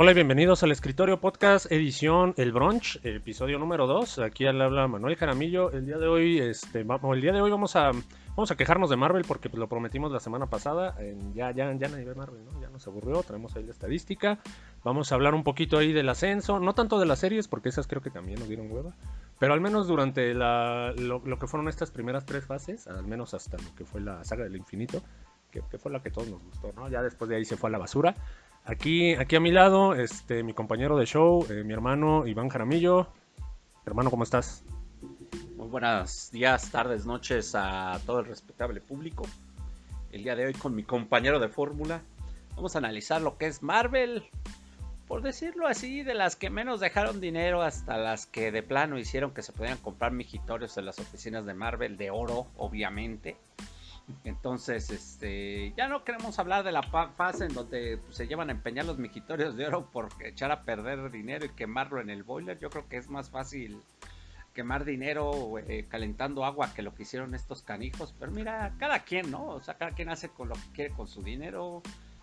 Hola y bienvenidos al Escritorio Podcast edición El Brunch, episodio número 2. Aquí al habla Manuel Jaramillo. El día de hoy, este, vamos, el día de hoy vamos a, vamos a quejarnos de Marvel porque pues, lo prometimos la semana pasada. En- ya, ya, ya nadie ve Marvel, ¿no? Ya nos aburrió. Traemos ahí la estadística. Vamos a hablar un poquito ahí del ascenso. No tanto de las series, porque esas creo que también nos dieron hueva. Pero al menos durante la, lo, lo que fueron estas primeras tres fases, al menos hasta lo que fue la saga del infinito, que, que fue la que todos nos gustó, ¿no? Ya después de ahí se fue a la basura. Aquí, aquí a mi lado, este, mi compañero de show, eh, mi hermano Iván Jaramillo. Hermano, ¿cómo estás? Muy buenos días, tardes, noches a todo el respetable público. El día de hoy con mi compañero de fórmula vamos a analizar lo que es Marvel. Por decirlo así, de las que menos dejaron dinero hasta las que de plano hicieron que se pudieran comprar mijitorios en las oficinas de Marvel de oro, obviamente. Entonces, este, ya no queremos hablar de la fase en donde pues, se llevan a empeñar los mijitorios de oro por echar a perder dinero y quemarlo en el boiler. Yo creo que es más fácil quemar dinero eh, calentando agua que lo que hicieron estos canijos. Pero mira, cada quien, ¿no? O sea, cada quien hace con lo que quiere con su dinero.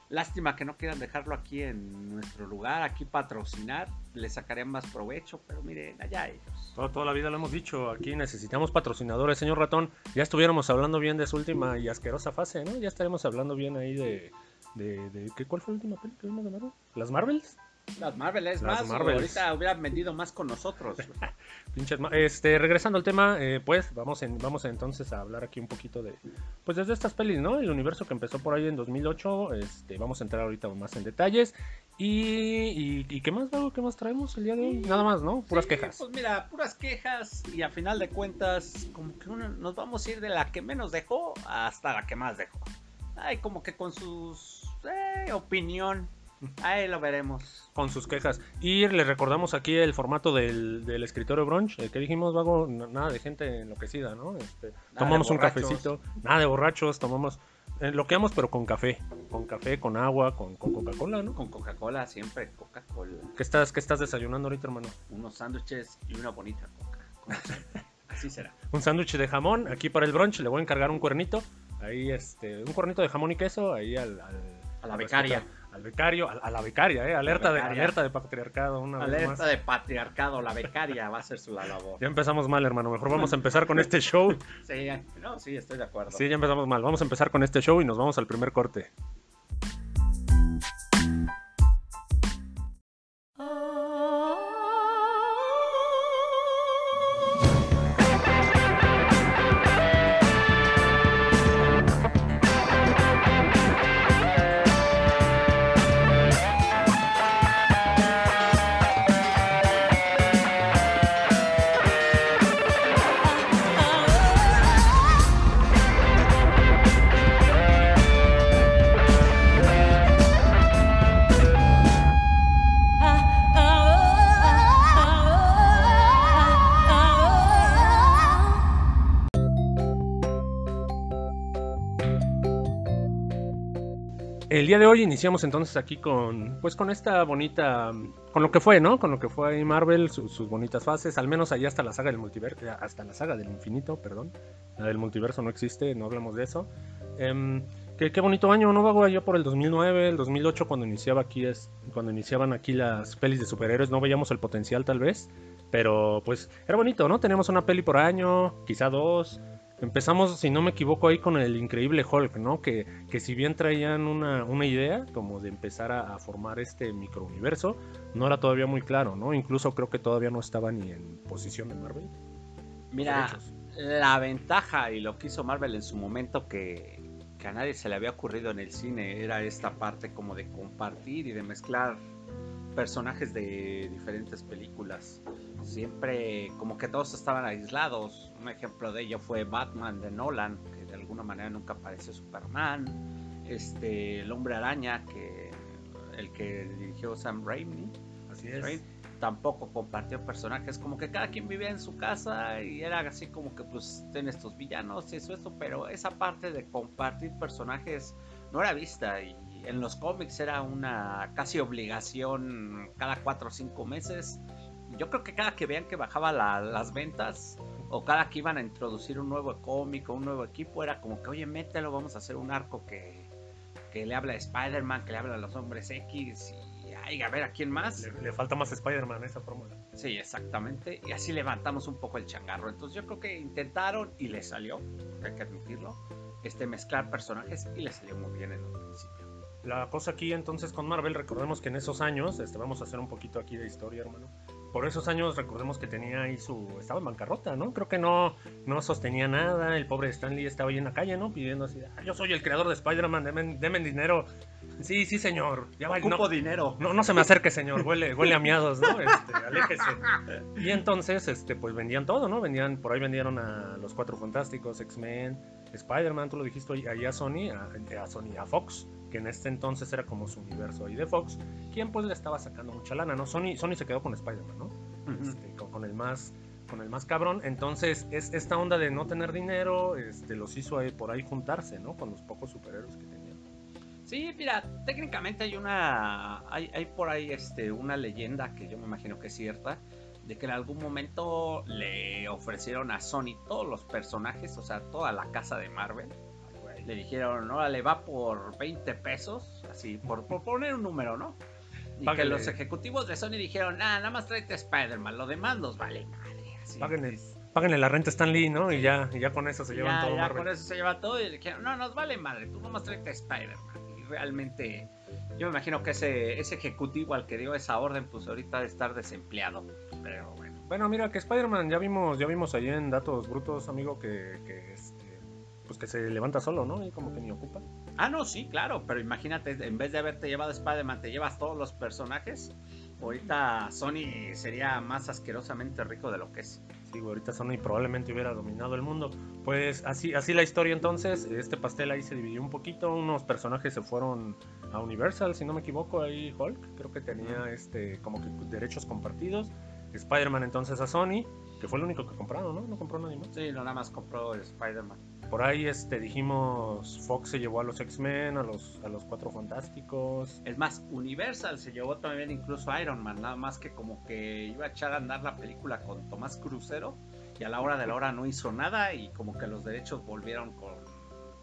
Lástima que no quieran dejarlo aquí en nuestro lugar, aquí patrocinar. Le sacarían más provecho, pero miren, allá ellos. Toda, toda la vida lo hemos dicho, aquí necesitamos patrocinadores, señor ratón. Ya estuviéramos hablando bien de su última y asquerosa fase, ¿no? Ya estaremos hablando bien ahí de... de, de- ¿qué, ¿Cuál fue la última peli que vimos de Marvel? ¿Las Marvels? Las Marvel es Las más, Marvels. ahorita hubieran vendido más con nosotros. Pinches Este, regresando al tema, eh, pues vamos, en, vamos entonces a hablar aquí un poquito de, pues desde estas pelis, ¿no? El universo que empezó por ahí en 2008, este, vamos a entrar ahorita más en detalles. Y, y, y ¿qué más? ¿Qué más traemos el día de hoy? Nada más, ¿no? Puras Sí, quejas. Pues mira, puras quejas y a final de cuentas, como que uno- nos vamos a ir de la que menos dejó hasta la que más dejó. Ay, como que con sus eh, opinión. Ahí lo veremos. Con sus quejas. Y les recordamos aquí el formato del, del escritorio brunch. eh, que dijimos, Vago, nada de gente enloquecida, ¿no? Este, tomamos un cafecito, nada de borrachos, tomamos... eh, Loqueamos, pero con café. Con café, con agua, con, con Coca-Cola, ¿no? Con Coca-Cola, siempre Coca-Cola. ¿Qué estás, ¿Qué estás desayunando ahorita, hermano? Unos sándwiches y una bonita Coca. Así será. Un sándwich de jamón, aquí para el brunch le voy a encargar un cuernito. Ahí, este, un cuernito de jamón y queso, ahí al... al- A la becaria. Al becario, a, a la becaria, eh. Alerta, De, alerta de patriarcado, una vez más. Alerta de patriarcado, la becaria va a ser su la labor. Ya empezamos mal, hermano. Mejor vamos a empezar con este show. Sí, no, sí, estoy de acuerdo. Sí, ya empezamos mal. Vamos a empezar con este show y nos vamos al primer corte. El día de hoy iniciamos entonces aquí con, pues con esta bonita, con lo que fue, ¿no? Con lo que fue Marvel, su- sus bonitas fases, al menos allá hasta la saga del multiverso, hasta la saga del infinito, perdón. La del multiverso no existe, no hablamos de eso. Em, qué, bonito año, ¿no? Vago allá por el 2009, el 2008 cuando iniciaba aquí cuando iniciaban aquí las pelis de superhéroes, no veíamos el potencial tal vez, pero pues era bonito, ¿no? Teníamos una peli por año, quizá dos. Empezamos, si no me equivoco, ahí con el increíble Hulk, ¿no? Que, que si bien traían una, una idea como de empezar a, a formar este microuniverso, no era todavía muy claro, ¿no? Incluso creo que todavía no estaba ni en posición de Marvel. Mira, la ventaja y lo que hizo Marvel en su momento que, que a nadie se le había ocurrido en el cine era esta parte como de compartir y de mezclar personajes de diferentes películas. Siempre como que todos estaban aislados. Un ejemplo de ello fue Batman de Nolan, que de alguna manera nunca apareció Superman. Este, el hombre araña, que el que dirigió Sam Raimi. Así Raimi, tampoco compartió personajes, como que cada quien vivía en su casa y era así como que pues ten estos villanos y eso, esto, pero esa parte de compartir personajes no era vista y en los cómics era una casi obligación cada cuatro o cinco meses. Yo creo que cada que vean que bajaba la- las ventas o cada que iban a introducir un nuevo cómic o un nuevo equipo era como que oye mételo, vamos a hacer un arco que, que le habla a Spider-Man, que le habla a los hombres X y y a ver a quién más. Le, le falta más Spider-Man a esa fórmula. Sí, exactamente. Y así levantamos un poco el changarro. Entonces yo creo que intentaron y les salió, hay que admitirlo, este, mezclar personajes y les salió muy bien en un principio. La cosa aquí entonces con Marvel, recordemos que en esos años, este, vamos a hacer un poquito aquí de historia, hermano. Por esos años recordemos que tenía ahí su... estaba en bancarrota, ¿no? Creo que no, no sostenía nada, el pobre Stan Lee estaba ahí en la calle, ¿no? Pidiendo así, "Ah, yo soy el creador de Spider-Man, denme, denme dinero. Sí, sí, señor. Ya va, Ocupo no, dinero. no, no se me acerque, señor, huele, huele a miados, ¿no? Este, aléjese. Y entonces, este, pues vendían todo, ¿no? Vendían, por ahí vendieron a los Cuatro Fantásticos, X-Men, Spider-Man, tú lo dijiste ahí, ahí a Sony, a, a Sony, a Fox, que en este entonces era como su universo ahí de Fox, quien pues le estaba sacando mucha lana, ¿no? Sony, Sony se quedó con Spider-Man, ¿no? Este, con, con el más con el más cabrón, entonces es esta onda de no tener dinero, este, los hizo ahí por ahí juntarse, ¿no? Con los pocos superhéroes que tenían. Sí, mira, técnicamente hay una. Hay, hay por ahí este, una leyenda que yo me imagino que es cierta. De que en algún momento le ofrecieron a Sony todos los personajes, o sea, toda la casa de Marvel. Le dijeron, órale, va por 20 pesos, así, por, por poner un número, ¿no? Y que los ejecutivos de Sony dijeron, ah, nada más tráete Spider-Man, lo demás nos vale madre. Así, Páguenle, páguenle la renta a Stan Lee, ¿no? Y ya, y ya con eso se llevan todo ya Marvel. con eso se lleva todo y dijeron, no, nos vale madre, tú nomás tráete a Spider-Man. Y realmente, yo me imagino que ese, ese ejecutivo al que dio esa orden, pues ahorita de estar desempleado. Pero bueno. Bueno, mira, que Spider-Man ya vimos, ya vimos ahí en datos brutos, amigo, que, que, este, pues que se levanta solo, ¿no? Y como que ni ocupa. Ah, no, sí, claro, pero imagínate, en vez de haberte llevado Spider-Man, te llevas todos los personajes. Ahorita Sony sería más asquerosamente rico de lo que es. Sí, ahorita Sony probablemente hubiera dominado el mundo. Pues así, así la historia entonces, este pastel ahí se dividió un poquito, unos personajes se fueron a Universal, si no me equivoco, ahí Hulk, creo que tenía este como que derechos compartidos. Spider-Man entonces a Sony, que fue el único que compraron, ¿no? No compró nadie más. Sí, no, nada más compró Spider-Man. Por ahí este dijimos Fox se llevó a los X-Men, a los a los Cuatro Fantásticos. Es más, Universal se llevó también incluso a Iron Man, nada más que como que iba a echar a andar la película con Tomás Crucero y a la hora de la hora no hizo nada y como que los derechos volvieron con,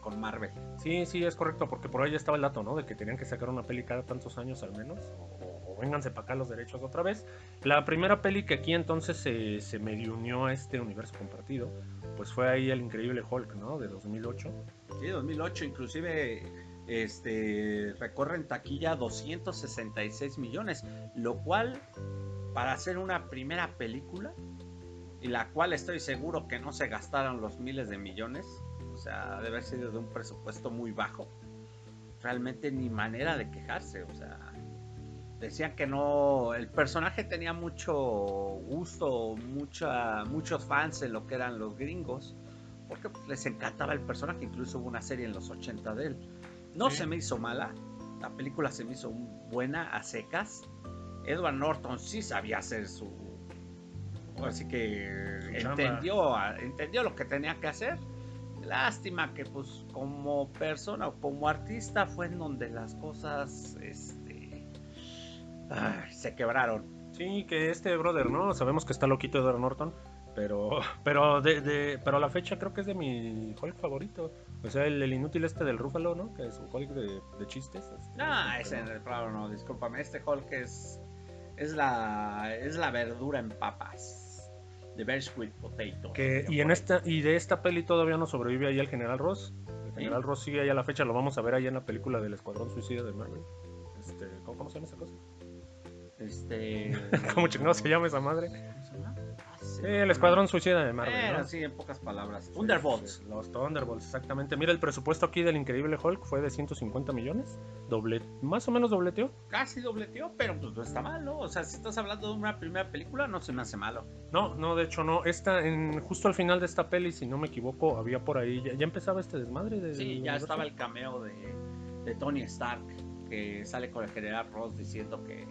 con Marvel. Sí, sí, es correcto, porque por ahí ya estaba el dato, ¿no? De que tenían que sacar una peli cada tantos años al menos, o, o- vénganse para acá los derechos otra vez. La primera peli que aquí entonces se, se medio unió a este universo compartido, pues fue ahí el increíble Hulk, ¿no? De 2008. Sí, 2008 inclusive este recorre en taquilla 266 millones, lo cual para hacer una primera película y la cual estoy seguro que no se gastaron los miles de millones, sea, debe haber sido de un presupuesto muy bajo. Realmente ni manera de quejarse, o sea, decían que no, el personaje tenía mucho gusto, mucha, muchos fans en lo que eran los gringos, porque les encantaba el personaje, incluso hubo una serie en los 80 de él. No Sí. se me hizo mala, la película se me hizo buena a secas. Edward Norton sí sabía hacer su... Así que entendió, entendió lo que tenía que hacer. Lástima que pues como persona o como artista fue en donde las cosas este, ay, se quebraron. Sí, que este brother, ¿no? Sabemos que está loquito Edward Norton, pero pero de, de- pero a la fecha creo que es de mi Hulk favorito. O sea, el, el inútil este del Rúfalo, ¿no? Que es un Hulk de, de chistes. Ah, ese no. claro no, discúlpame, este Hulk es es la es la verdura en papas. The Very Sweet Potato. Que, y en esta y de esta peli todavía no sobrevive ahí el General Ross. El General Ross sigue ahí a la fecha, lo vamos a ver ahí en la película del Escuadrón Suicida de Marvel. Este, ¿cómo, cómo se llama esa cosa? Este ¿Cómo chingados se llama esa madre? Sí, el Escuadrón Suicida de Marvel. ¿no? sí, en pocas palabras. Thunderbolts. sí, Los Thunderbolts, exactamente. Mira, el presupuesto aquí del Increíble Hulk fue de 150 millones. Doble, más o menos dobleteó. Casi dobleteó, pero pues no está mal, ¿no? O sea, si estás hablando de una primera película, no se me hace malo. No, no, de hecho no. Esta, en, justo al final de esta peli, si no me equivoco, había por ahí, ya, ya empezaba este desmadre de... Sí, ya universo. estaba el cameo de, de Tony Stark, que sale con el general Ross diciendo que,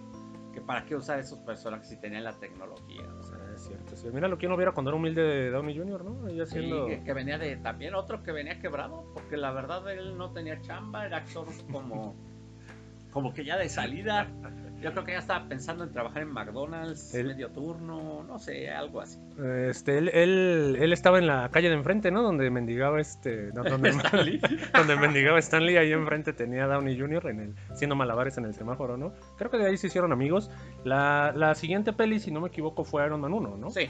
que para qué usar esos personajes si tenían la tecnología. O sea, es cierto, sí. Mira lo que uno hubiera cuando era humilde de Downey Jr., ¿no? Ahí Sí, haciendo... que, que venía de también otro que venía quebrado, porque la verdad él no tenía chamba, era actor como, como que ya de salida. Yo creo que ya estaba pensando en trabajar en McDonald's, Él- medio turno, no sé, algo así. Este, él, él, él estaba en la calle de enfrente, ¿no? Donde mendigaba este. no, donde, donde mendigaba Stanley, ahí enfrente tenía Downey Jr. En el, haciendo malabares en el semáforo, ¿no? Creo que de ahí se hicieron amigos. La, la siguiente peli, si no me equivoco, fue Iron Man 1, ¿no? Sí,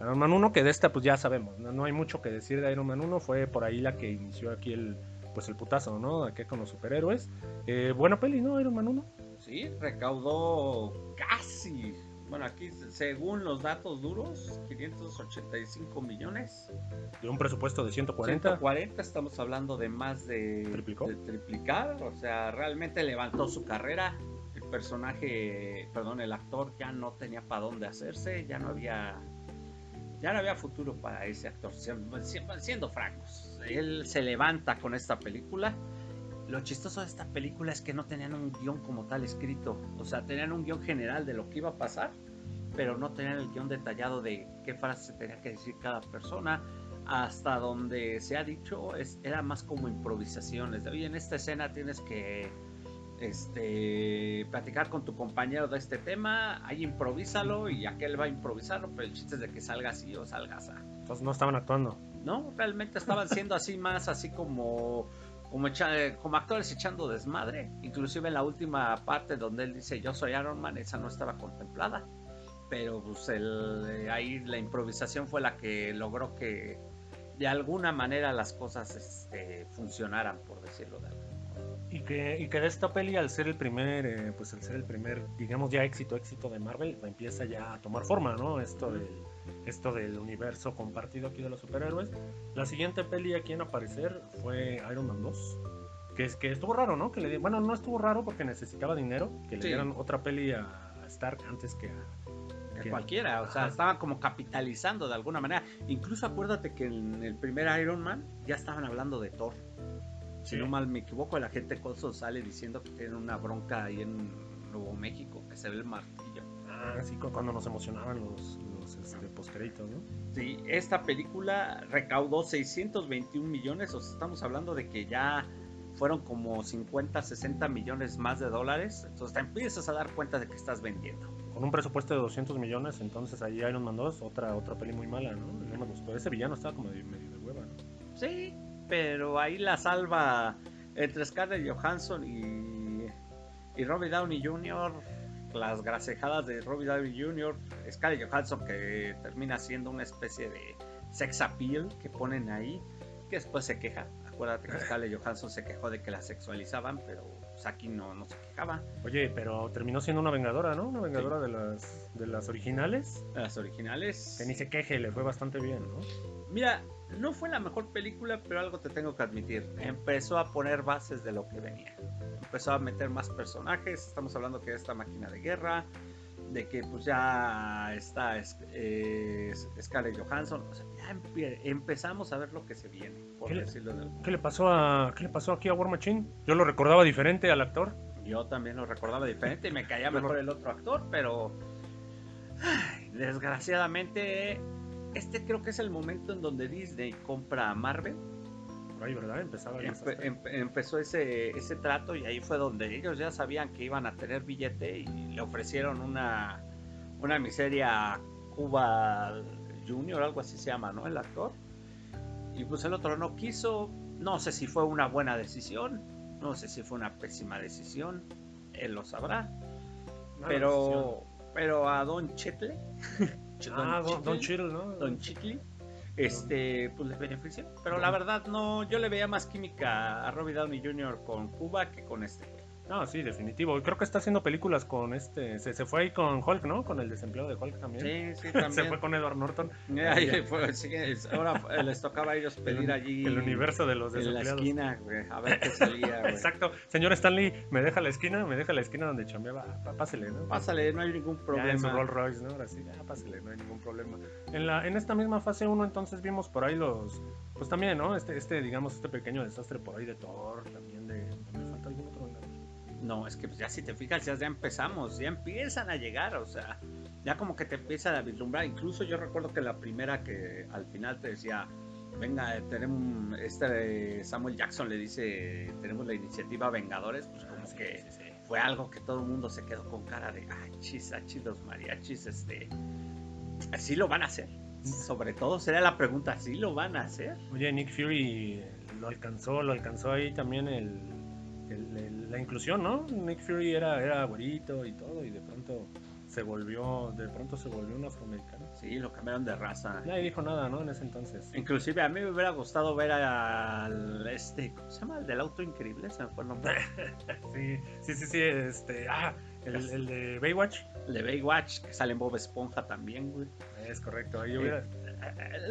Iron Man 1, que de esta pues ya sabemos, no, no hay mucho que decir de Iron Man 1, fue por ahí la que inició aquí el pues el putazo, ¿no? Aquí con los superhéroes. Eh, buena peli, ¿no? Iron Man 1. Sí, recaudó casi, bueno, aquí según los datos duros, 585 millones. De un presupuesto de 140. 140, estamos hablando de más de, ¿Triplicó? de triplicar, o sea, realmente levantó su carrera. El personaje, perdón, el actor ya no tenía para dónde hacerse, ya no había ya no había futuro para ese actor, siendo, siendo francos. Él se levanta con esta película. Lo chistoso de esta película es que no tenían un guion como tal escrito, o sea, tenían un guion general de lo que iba a pasar, pero no tenían el guion detallado de qué frase tenía que decir cada persona, hasta donde se ha dicho es, era más como improvisaciones. De, Oye, en esta escena tienes que este, platicar con tu compañero de este tema, ahí improvísalo y aquel va a improvisarlo, pero el chiste es de que salga así o salga así. Entonces no estaban actuando. No, realmente estaban siendo así más, así como, como, echa- como actores echando desmadre. Inclusive en la última parte donde él dice yo soy Iron Man, esa no estaba contemplada. Pero pues el, eh, ahí la improvisación fue la que logró que de alguna manera las cosas este, funcionaran, por decirlo de alguna Y que, y que de esta peli, al ser el primer, eh, pues al ser el primer, digamos ya éxito, éxito de Marvel, empieza ya a tomar forma, ¿no? Esto del, esto del universo compartido aquí de los superhéroes. La siguiente peli aquí en aparecer fue Iron Man 2. Que, es, que estuvo raro, ¿no? Que le, bueno, no estuvo raro porque necesitaba dinero, que le Sí. dieran otra peli a Stark antes que a... que que- cualquiera, o sea, estaban como capitalizando de alguna manera. Incluso acuérdate que en el primer Iron Man ya estaban hablando de Thor. Si no mal me equivoco, la gente Colson sale diciendo que tienen una bronca ahí en Nuevo México, que se ve el martillo. Ah, sí, cu- cuando nos emocionaban los, los este, postcréditos, ¿no? Sí, esta película recaudó 621 millones, o sea, estamos hablando de que ya fueron como 50, 60 millones más de dólares. Entonces te empiezas a dar cuenta de que estás vendiendo. Con un presupuesto de 200 millones, entonces ahí Iron Man 2, otra, otra peli muy mala, ¿no? No me gustó. Ese villano estaba como de, medio de hueva, ¿no? Sí, pero ahí la salva entre Scarlett Johansson y, y Robbie Downey Jr. Las gracejadas de Robbie Downey Jr. Scarlett Johansson que termina siendo una especie de sex appeal que ponen ahí, que después se queja. Acuérdate que Scarlett Johansson se quejó de que la sexualizaban, pero aquí no, no se quejaba. Oye, pero terminó siendo una vengadora, ¿no? Una vengadora de las de las originales. Las originales. Que ni se queje, le fue bastante bien, ¿no? Mira, no fue la mejor película, pero algo te tengo que admitir. Empezó a poner bases de lo que venía. Empezó a meter más personajes. Estamos hablando que esta máquina de guerra, de que pues ya está es- eh, Scarlett Johansson. O sea, ya empezamos a ver lo que se viene, por ¿Qué le- decirlo de ¿Qué le pasó a qué le pasó aquí a War Machine? Yo lo recordaba diferente al actor. Yo también lo recordaba diferente y me caía mejor el otro actor, pero ay, desgraciadamente este creo que es el momento en donde Disney compra a Marvel ahí, ¿verdad? Empezaba ya esa Empe- em- empezó ese, ese trato y ahí fue donde ellos ya sabían que iban a tener billete y le ofrecieron una, una miseria Cuba Junior, algo así se llama, ¿no? El actor. Y pues el otro no quiso. No sé si fue una buena decisión, no sé si fue una pésima decisión, él lo sabrá. Mala pero, pero a Don Chetle. Ah, Don, Don ¿no? Don Chitli, este, pues le benefició. Pero la verdad, no, yo le veía más química a Robbie Downey Jr. con Cuba que con este. No, sí, definitivo. Creo que está haciendo películas con este. Se, se fue ahí con Hulk, ¿no? Con el desempleado de Hulk también. Sí, sí, se también. fue con Edward Norton. Ahí fue, sí, es- ahora eh, les tocaba a ellos pedir el, allí el universo de los en la desempleados. esquina, güey, a ver qué salía, güey. Exacto. Señor Stanley, me deja la esquina, me deja la esquina donde chambeaba. Ah, Pásele, ¿no? Pásale, no hay ningún Ya en su problema. Rolls Royce, ¿no? Ahora sí, ya pásele, no hay ningún problema. En, la, en esta misma fase 1 entonces vimos por ahí los, pues también, ¿no? Este, este, digamos, este pequeño desastre por ahí de Thor, también No, es que pues, ya si te fijas, ya, ya empezamos, ya empiezan a llegar, o sea, ya como que te empieza a vislumbrar. Incluso yo recuerdo que la primera que al final te decía, venga, eh, tenemos, este Samuel Jackson le dice, tenemos la iniciativa Vengadores, pues como Ah, sí, que sí, sí. fue algo que todo el mundo se quedó con cara de, ay, chis, achis, los mariachis, este, así lo van a hacer. Sobre todo sería la pregunta, ¿sí lo van a hacer? Oye, Nick Fury lo alcanzó, lo alcanzó ahí también el, el- el- la inclusión, ¿no? Nick Fury era, era güerito y todo, y de pronto se volvió, de pronto se volvió un afroamericano. Sí, lo cambiaron de raza. Nadie dijo nada, ¿no? En ese entonces. Inclusive a mí me hubiera gustado ver al este, ¿cómo se llama? El del auto increíble, se me fue el nombre. Sí, sí, sí, sí, este, ah, el, el de Baywatch. El de Baywatch, que sale en Bob Esponja también, güey. Es correcto, ahí hubiera, Eh,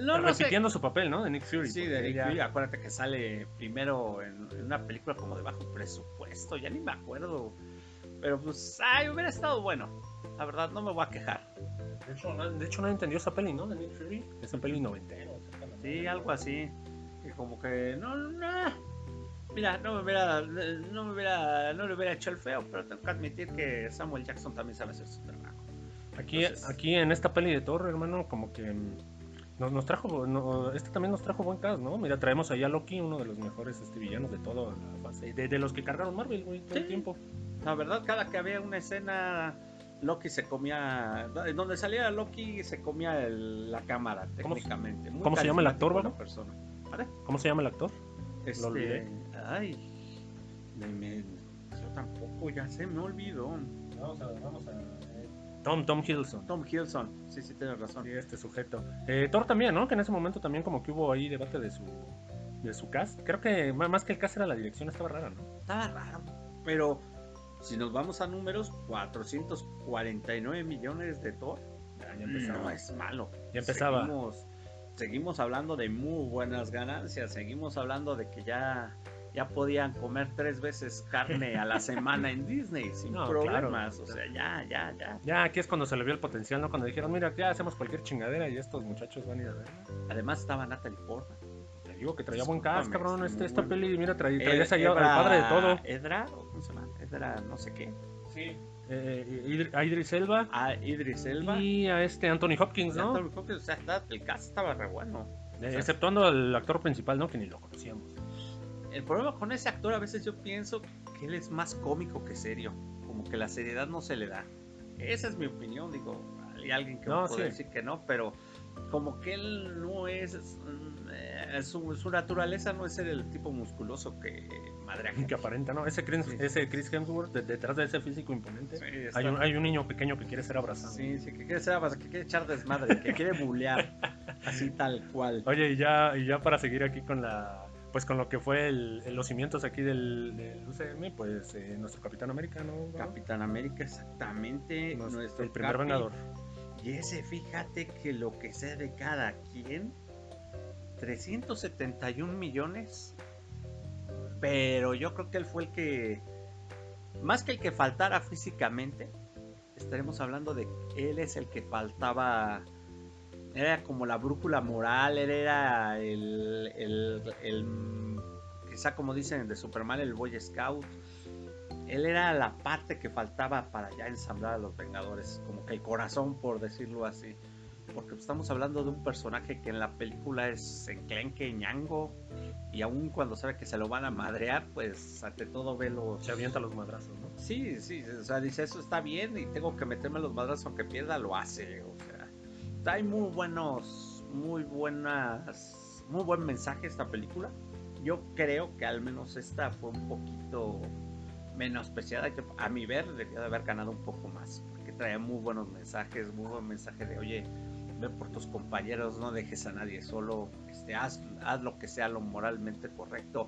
No, no sé. repitiendo su papel, ¿no? De Nick Fury. Sí, de Nick ya- Fury, acuérdate que sale primero en, en una película como de bajo presupuesto, ya ni me acuerdo. Pero pues, ay, hubiera estado bueno. La verdad, no me voy a quejar. De hecho, na- de hecho, nadie entendió esa peli, ¿no? De Nick Fury. Esa peli noventero. Sí, algo así. Que como que, no, no. Mira, no me hubiera, no me hubiera, no le hubiera hecho el feo, pero tengo que admitir que Samuel Jackson también sabe hacer su trabajo. Aquí, Entonces- aquí en esta peli de Thor, hermano, como que nos, nos trajo, no, este también nos trajo buen cast, ¿no? Mira, traemos allá a Loki, uno de los mejores este, villanos de toda la fase, de, de los que cargaron Marvel, güey, todo el tiempo. La verdad, cada que había una escena, Loki se comía. En donde salía Loki se comía el- la cámara, ¿Cómo técnicamente. Muy cómo se llama el actor, la persona. ¿Vale? ¿Cómo se llama el actor? Este, olvidé. Ay. me- me- yo tampoco, ya se me olvidó. Vamos a, vamos a... Tom, Tom Hiddleston. Tom Hiddleston. Sí, sí, tienes razón. Sí, este sujeto. Eh, Thor también, ¿no? Que en ese momento también como que hubo ahí debate de su, de su cast. Creo que más que el cast era la dirección, estaba rara, ¿no? Estaba raro. Pero si nos vamos a números, 449 millones de Thor. Ya, ya empezaba. No es malo. Ya empezaba. Seguimos, seguimos hablando de muy buenas ganancias. Seguimos hablando de que ya, ya podían comer tres veces carne a la semana en Disney sin No, problemas. claro. O sea, ya, ya, ya. Ya aquí es cuando se le vio el potencial, ¿no? Cuando dijeron, mira, ya hacemos cualquier chingadera y estos muchachos van a ir a ver. Además estaba Natalie Portman. Te digo que traía buen Discúlpame, cabrón. Este, esta bueno. peli, mira, traía, traías allá al padre de todo. ¿Edra? ¿o ¿Cómo se llama? Edra, no sé qué. Sí. Eh, Idr- a Idris Elba A Idris Elba. y a este Anthony Hopkins, ¿no? Anthony Hopkins, o sea, el cast estaba re bueno. Eh, exceptuando al actor principal, ¿no? Que ni lo conocíamos. El problema con ese actor a veces yo pienso que él es más cómico que serio. Como que la seriedad no se le da. Esa es mi opinión, digo. Hay alguien que No, puede sí. decir que no, pero como que él no es. mm, eh, su, su naturaleza no es ser el tipo musculoso que madre Que aparenta, ¿no? Ese Chris, Sí. ese Chris Hemsworth, de- detrás de ese físico imponente, Sí, hay, un, hay un niño pequeño que quiere ser abrazado. Sí, sí, que quiere ser abrazado, que quiere echar desmadre, que quiere bulear. así tal cual. Oye, y ya, y ya para seguir aquí con la pues con lo que fue el- los cimientos aquí del, del UCM, pues eh, nuestro Capitán América, ¿no? Capitán América, exactamente. Nos- nuestro el primer Capi. vengador. Y ese, fíjate que lo que sea de cada quien, 371 millones. Pero yo creo que él fue el que, más que el que faltara físicamente, estaremos hablando de él es el que faltaba. Era como la brújula moral, él era el, el, el quizá como dicen de Superman, el Boy Scout. Él era la parte que faltaba para ya ensamblar a los Vengadores, como que el corazón, por decirlo así. Porque estamos hablando de un personaje que en la película es enclenque, ñango, y aún cuando sabe que se lo van a madrear, pues ante todo ve los... Se avienta los madrazos, ¿no? Sí, sí, o sea, dice eso está bien y tengo que meterme los madrazos aunque pierda, lo hace. Hay muy buenos, muy buenas, muy buen mensaje esta película. Yo creo que al menos esta fue un poquito menospreciada, que a mi ver debería de haber ganado un poco más, porque traía muy buenos mensajes, muy buen mensaje de, oye, ve por tus compañeros, no dejes a nadie solo, este, haz, haz lo que sea lo moralmente correcto.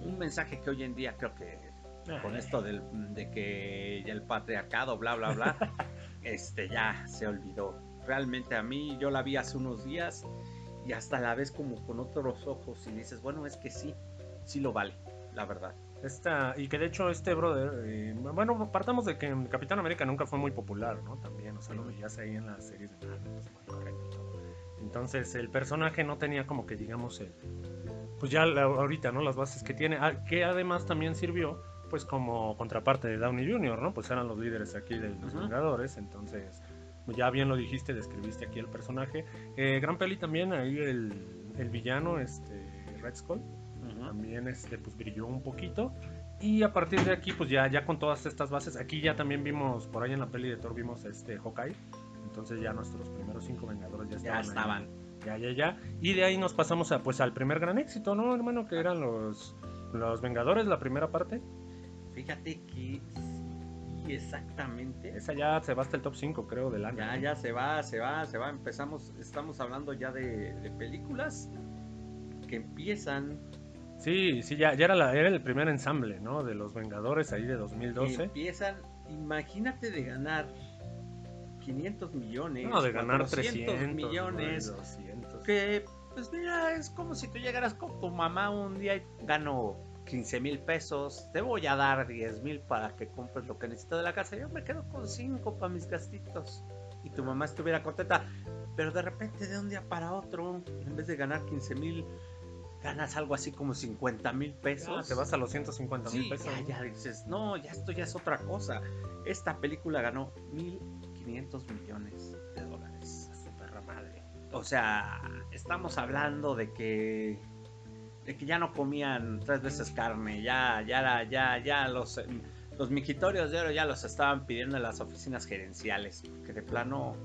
Un mensaje que hoy en día creo que con esto del, de que ya el patriarcado, bla, bla, bla, este ya se olvidó. Realmente a mí yo la vi hace unos días y hasta la ves como con otros ojos y dices, bueno, es que sí, sí lo vale, la verdad. Esta, y que de hecho este brother, eh, bueno, partamos de que Capitán América nunca fue muy popular, ¿no? También, o sea, lo veías ahí en las series de todo. Entonces el personaje no tenía como que digamos el, pues ya la- ahorita, ¿no? Las bases que tiene, ah, que además también sirvió pues como contraparte de Downey Jr., ¿no? Pues eran los líderes aquí de los. Vengadores, entonces ya bien lo dijiste, describiste aquí el personaje. Eh, gran peli también, ahí el, el villano, este, Red Skull, también este, pues brilló un poquito. Y a partir de aquí, pues ya, ya con todas estas bases, aquí ya también vimos, por ahí en la peli de Thor vimos este Hawkeye. Entonces ya nuestros primeros cinco Vengadores ya estaban. Ya ahí. Ya, ya, ya. Y de ahí nos pasamos a, pues, al primer gran éxito, ¿no, hermano? Que eran los, los Vengadores, la primera parte. Fíjate que exactamente. Esa ya se va hasta el top 5, creo, del año. Ya, ya se va, se va, se va. Empezamos, estamos hablando ya de, de películas que empiezan, Sí, sí, ya, ya era, la, era el primer ensamble, ¿no? De los Vengadores ahí de que 2012. empiezan, imagínate de ganar 500 millones, No, de ganar 400 300 millones, 200. que pues mira, es como si tú llegaras con tu mamá un día y gano 15 mil pesos, te voy a dar 10 mil para que compres lo que necesitas de la casa, yo me quedo con 5 para mis gastitos y tu mamá estuviera contenta, pero de repente de un día para otro, en vez de ganar 15 mil, ganas algo así como 50 mil pesos. Ya, te vas a los 150 mil Sí, pesos. ya, ya dices, no, ya esto ya es otra cosa. Esta película ganó 1.500 millones de dólares. Su perra madre. O sea, estamos hablando de que de que ya no comían tres veces carne, ya, ya, ya, ya los, los mijitorios de oro ya los estaban pidiendo en las oficinas gerenciales, que de plano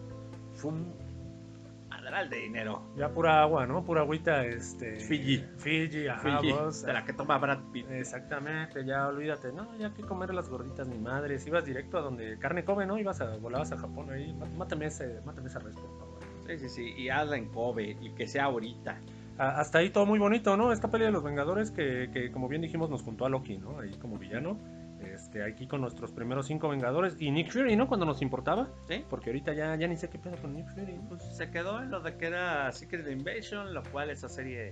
fue un madral de dinero. Ya pura agua, ¿no? Pura agüita, este... Fiji. Fiji, ajá, Fiji, vos, de la que toma Brad Pitt. Exactamente, ya olvídate, no, ya que comer las gorditas ni madres, ibas directo a donde carne come, ¿no? Ibas a, volabas a Japón ahí, má- mátame ese, mátame esa res, por favor. Sí, sí, sí, y hazla en Kobe, y que sea ahorita. Hasta ahí todo muy bonito, ¿no? Esta pelea de los Vengadores que, que, como bien dijimos, nos juntó a Loki, ¿no? Ahí como villano, este, aquí con nuestros primeros cinco Vengadores, y Nick Fury, ¿no? Cuando nos importaba, ¿Sí? porque ahorita ya, ya ni sé qué pedo con Nick Fury. Pues se quedó en lo de que era Secret Invasion, lo cual esa serie.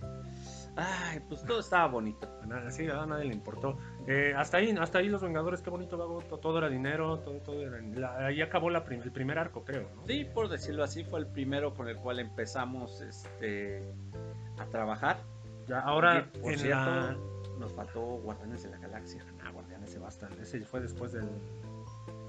Ay, pues todo estaba bonito. Nada, sí, a nadie le importó. Eh, hasta ahí, hasta ahí los Vengadores, qué bonito, vago, to- todo era dinero, todo, todo era... la- ahí acabó la prim- el primer arco, creo, ¿no? Sí, por decirlo así, fue el primero con el cual empezamos este, a trabajar. Ya, ahora, Y, por en cierto, la- nos faltó Guardianes de la Galaxia. Ah, Guardianes se bastan. Ese fue después del.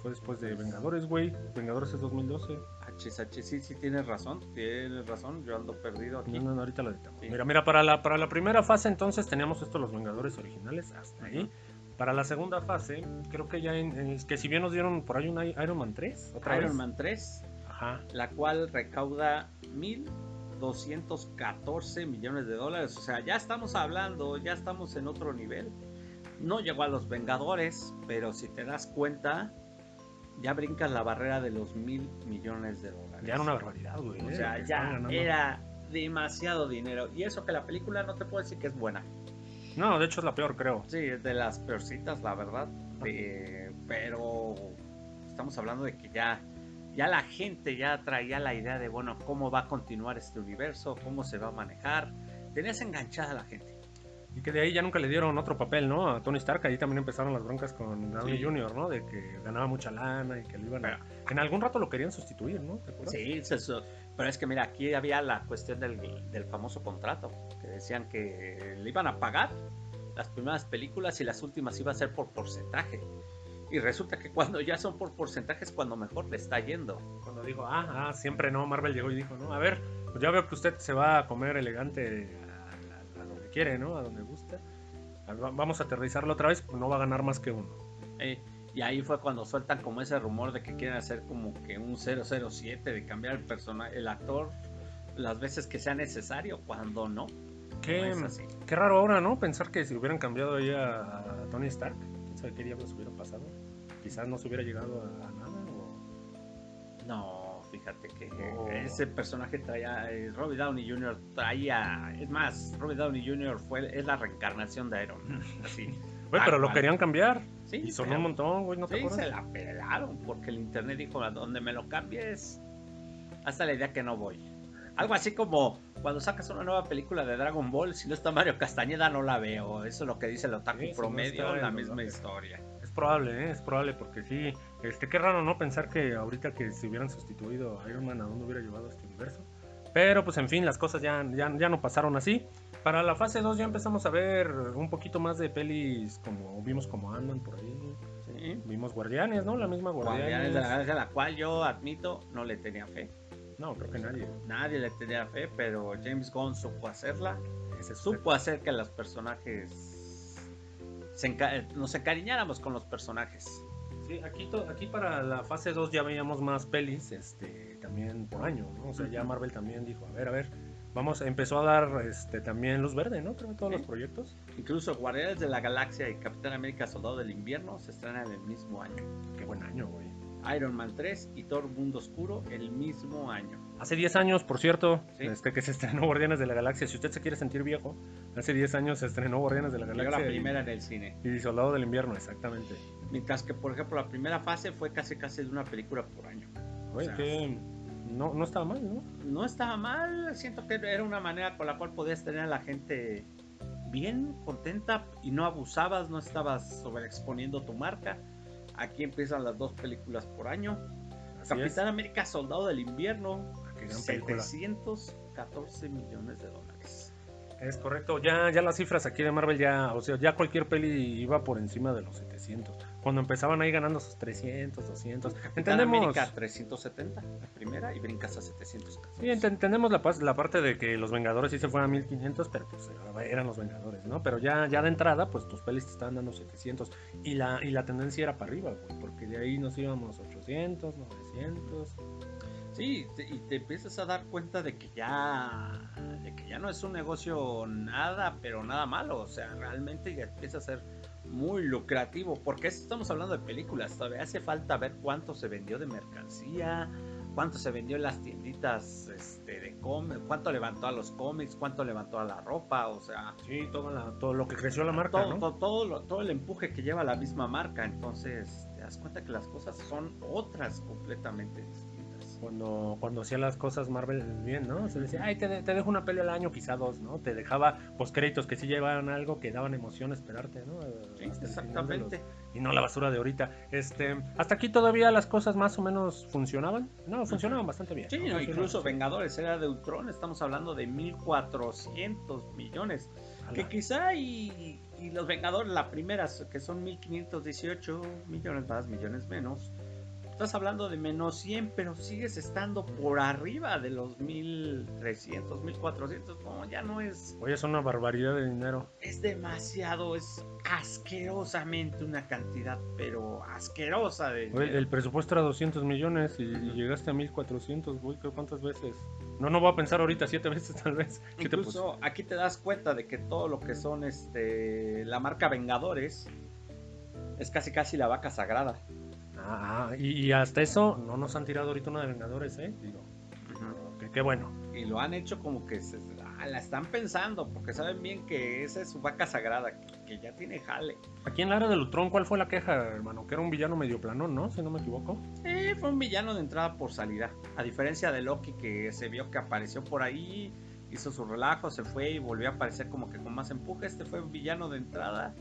Fue después de Vengadores, güey. Vengadores es 2012. HSH, sí, sí, tienes razón, tienes razón, yo ando perdido aquí. No, no, no, ahorita lo editamos. Sí. Mira, mira, para la, para la primera fase entonces teníamos estos los Vengadores originales, hasta ahí. Para la segunda fase, creo que ya en, en- que si bien nos dieron por ahí un Iron Man 3, otra Iron vez. Man 3, Ajá. la cual recauda 1.214 millones de dólares. O sea, ya estamos hablando, ya estamos en otro nivel. No llegó a los Vengadores, pero si te das cuenta, ya brincas la barrera de los mil millones de dólares. Ya era una barbaridad, güey. O eh, sea, ya era demasiado dinero. Y eso que la película no te puedo decir que es buena. No, de hecho es la peor, creo. Sí, es de las peorcitas, la verdad. Eh, pero estamos hablando de que ya, ya la gente ya traía la idea de, bueno, cómo va a continuar este universo, cómo se va a manejar. Tenías enganchada a la gente. Y que de ahí ya nunca le dieron otro papel, ¿no? A Tony Stark. Ahí también empezaron las broncas con Downey Sí. Jr., ¿no? De que ganaba mucha lana y que lo iban a. En algún rato lo querían sustituir, ¿no? ¿Te acuerdas? Sí, pero es que mira, aquí había la cuestión del, del famoso contrato, que decían que le iban a pagar las primeras películas y las últimas iba a ser por porcentaje. Y resulta que cuando ya son por porcentaje es cuando mejor le está yendo. Cuando dijo, ah, ah, siempre no, Marvel llegó y dijo, no, a ver, pues ya veo que usted se va a comer elegante a, a- a donde quiere, ¿no? A donde gusta. Vamos a aterrizarlo otra vez, pues no va a ganar más que uno. Eh, y ahí fue cuando sueltan como ese rumor de que quieren hacer como que un 007, de cambiar el personaje, el actor las veces que sea necesario, cuando no. Qué, no qué raro ahora, ¿no? Pensar que si hubieran cambiado ahí a, Tony Stark, quién sabe qué diablos hubiera pasado. Quizás no se hubiera llegado a, a nada. O... No, fíjate que Oh. ese personaje traía, eh, Robbie Downey Jr. traía, es más, Robbie Downey Jr. fue, es la reencarnación de Iron Man, así. Güey, pero lo querían cambiar. Sí, y sonó pero- un montón, güey, ¿no te Sí, acuerdas? se la pelaron porque el internet dijo, a donde me lo cambies, hasta la idea que no voy. Algo así como cuando sacas una nueva película de Dragon Ball, si no está Mario Castañeda no la veo. Eso es lo que dice el otaku Sí, no promedio, la misma historia. Probable, ¿eh? es probable, porque sí, este, qué raro, ¿no? Pensar que ahorita que se hubieran sustituido a Iron Man, ¿a dónde hubiera llevado este universo? Pero pues en fin, las cosas ya, ya, ya no pasaron así. Para la fase 2 ya empezamos a ver un poquito más de pelis, como vimos como Ant-Man por ahí. Sí. Vimos Guardianes, ¿no? La misma Guardianes. Guardianes de la cual yo admito no le tenía fe. No, creo que nadie. Nadie le tenía fe, pero James Gunn supo hacerla. Ese es Supo hacer que los personajes se nos encariñáramos con los personajes. Sí, aquí, para la fase 2 ya veíamos más pelis, este, también por año, ¿no? O sea, ya. Marvel también dijo, a ver, a ver, vamos, empezó a dar este, también luz verde, ¿no? Creo todos Sí. los proyectos. Incluso Guardianes de la Galaxia y Capitán América Soldado del Invierno se estrenan el mismo año. Qué buen año, güey. Iron Man 3 y Thor Mundo Oscuro el mismo año. Hace 10 años, por cierto, Sí. este, que se estrenó Guardianes de la Galaxia. Si usted se quiere sentir viejo, hace 10 años se estrenó Guardianes de la Llegó Galaxia. la y- primera en el cine. Y, Soldado del Invierno, exactamente. Mientras que, por ejemplo, la primera fase fue casi casi de una película por año. Güey, O sea, que no, no estaba mal, ¿no? No estaba mal, siento que era una manera con la cual podías tener a la gente bien, contenta y no abusabas, no estabas sobreexponiendo tu marca. Aquí empiezan las dos películas por año. Así es. Capitán América Soldado del Invierno, Ah, Qué gran película. 714 millones de dólares. Es correcto, ya, ya las cifras aquí de Marvel ya, o sea, ya cualquier peli iba por encima de los 700. Cuando empezaban ahí ganando sus 300, 200. Capitán Entendemos, América 370, la primera, y brincas a 714. sí, ent- entendemos la, la parte de que los Vengadores sí se fueran a 1500, pero pues eran los Vengadores, ¿no? Pero ya, ya de entrada, pues tus pelis te estaban dando 700. Y la, y la tendencia era para arriba, güey, porque de ahí nos íbamos 800, 900. Sí, te- y te empiezas a dar cuenta de que ya de que ya no es un negocio nada, pero nada malo, o sea, realmente ya empieza a ser muy lucrativo, porque estamos hablando de películas, todavía hace falta ver cuánto se vendió de mercancía, cuánto se vendió en las tienditas este, de cómics, cuánto levantó a los cómics, cuánto levantó a la ropa, o sea, Sí, todo, la- todo lo que creció la marca, todo, ¿no? todo, todo lo- todo el empuje que lleva la misma marca, entonces te das cuenta que las cosas son otras completamente distintas. Cuando, cuando hacía las cosas Marvel bien, ¿no? Se decía, ay, te, de- te dejo una peli al año, quizá dos, ¿no? Te dejaba créditos que sí llevaban algo que daban emoción esperarte, ¿no? Sí, final de exactamente. los- Y no la basura de ahorita. Este, hasta aquí todavía las cosas más o menos funcionaban. No, funcionaban bastante bien. Sí, ¿no? incluso sí. Vengadores era de Ultron, estamos hablando de 1400 millones. Ala. Que quizá y, y los Vengadores, la primera, que son 1518 millones más, millones menos. Estás hablando de menos 100, pero sigues estando por arriba de los 1300, 1400. No, ya no es. Oye, es una barbaridad de dinero. Es demasiado, es asquerosamente una cantidad, pero asquerosa de. Oye, el presupuesto era 200 millones y, y llegaste a 1400, güey, ¿qué- ¿cuántas veces? No, no voy a pensar ahorita, siete veces tal vez. ¿Qué te? Incluso aquí te das cuenta de que todo lo que son este la marca Vengadores es casi casi la vaca sagrada. Ah, ah, y, y hasta eso no nos han tirado ahorita una de Vengadores, ¿eh? Digo, que qué bueno. Y lo han hecho como que se, ah, la están pensando porque saben bien que esa es su vaca sagrada, que, que ya tiene jale. Aquí en la era del Ultron, ¿cuál fue la queja, hermano? Que era un villano medio planón, ¿no? Si no me equivoco. Eh, fue un villano de entrada por salida. A diferencia de Loki que se vio que apareció por ahí, hizo su relajo, se fue y volvió a aparecer como que con más empuje. Este fue un villano de entrada.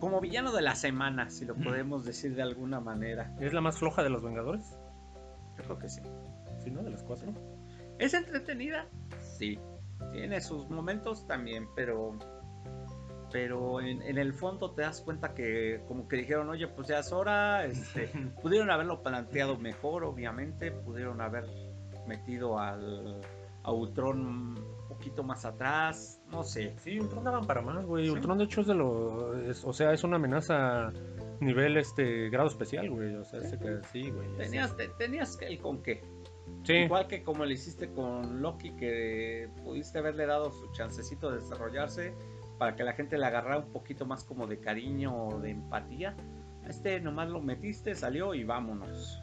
Como villano de la semana, si lo podemos decir de alguna manera. ¿Es la más floja de los Vengadores? Yo creo que sí. Sí, ¿no? De las cuatro. ¿Es entretenida? Sí. Tiene sus momentos también, pero. Pero en, en el fondo te das cuenta que, como que dijeron, oye, pues ya es hora. Este, pudieron haberlo planteado mejor, obviamente. Pudieron haber metido al, a Ultron un poquito más atrás. No sé. Sí, Ultron daban para más, güey. Sí. Ultron, de hecho, es de lo. es- o sea, es una amenaza nivel este grado especial, güey. O sea, ese que sí, güey. Tenías, te- tenías el con qué. Sí, Igual que como le hiciste con Loki, que pudiste haberle dado su chancecito de desarrollarse para que la gente le agarrara un poquito más como de cariño o de empatía. A Este nomás lo metiste, salió y vámonos.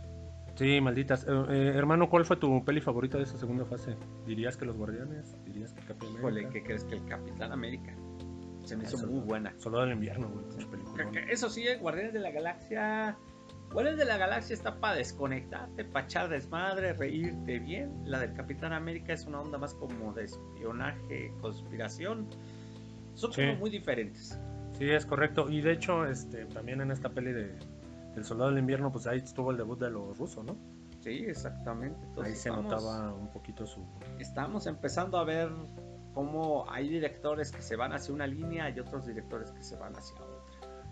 sí, malditas. Eh, eh, hermano, ¿cuál fue tu peli favorita de esa segunda fase? ¿Dirías que Los Guardianes? ¿Dirías que Capitán Híjole, América? ¿qué crees que el Capitán América? Se me hizo muy buena. Soldado del invierno, güey. película. Eso sí, eh, Guardianes de la Galaxia. Guardianes de la Galaxia está para desconectarte, para echar desmadre, reírte bien. La del Capitán América es una onda más como de espionaje, conspiración. Son Sí. como muy diferentes. Sí, es correcto. Y de hecho, este, también en esta peli de El Soldado del Invierno, pues ahí estuvo el debut de los rusos, ¿no? Sí, exactamente. ahí se estamos, notaba un poquito su... estamos empezando a ver cómo hay directores que se van hacia una línea y otros directores que se van hacia otra.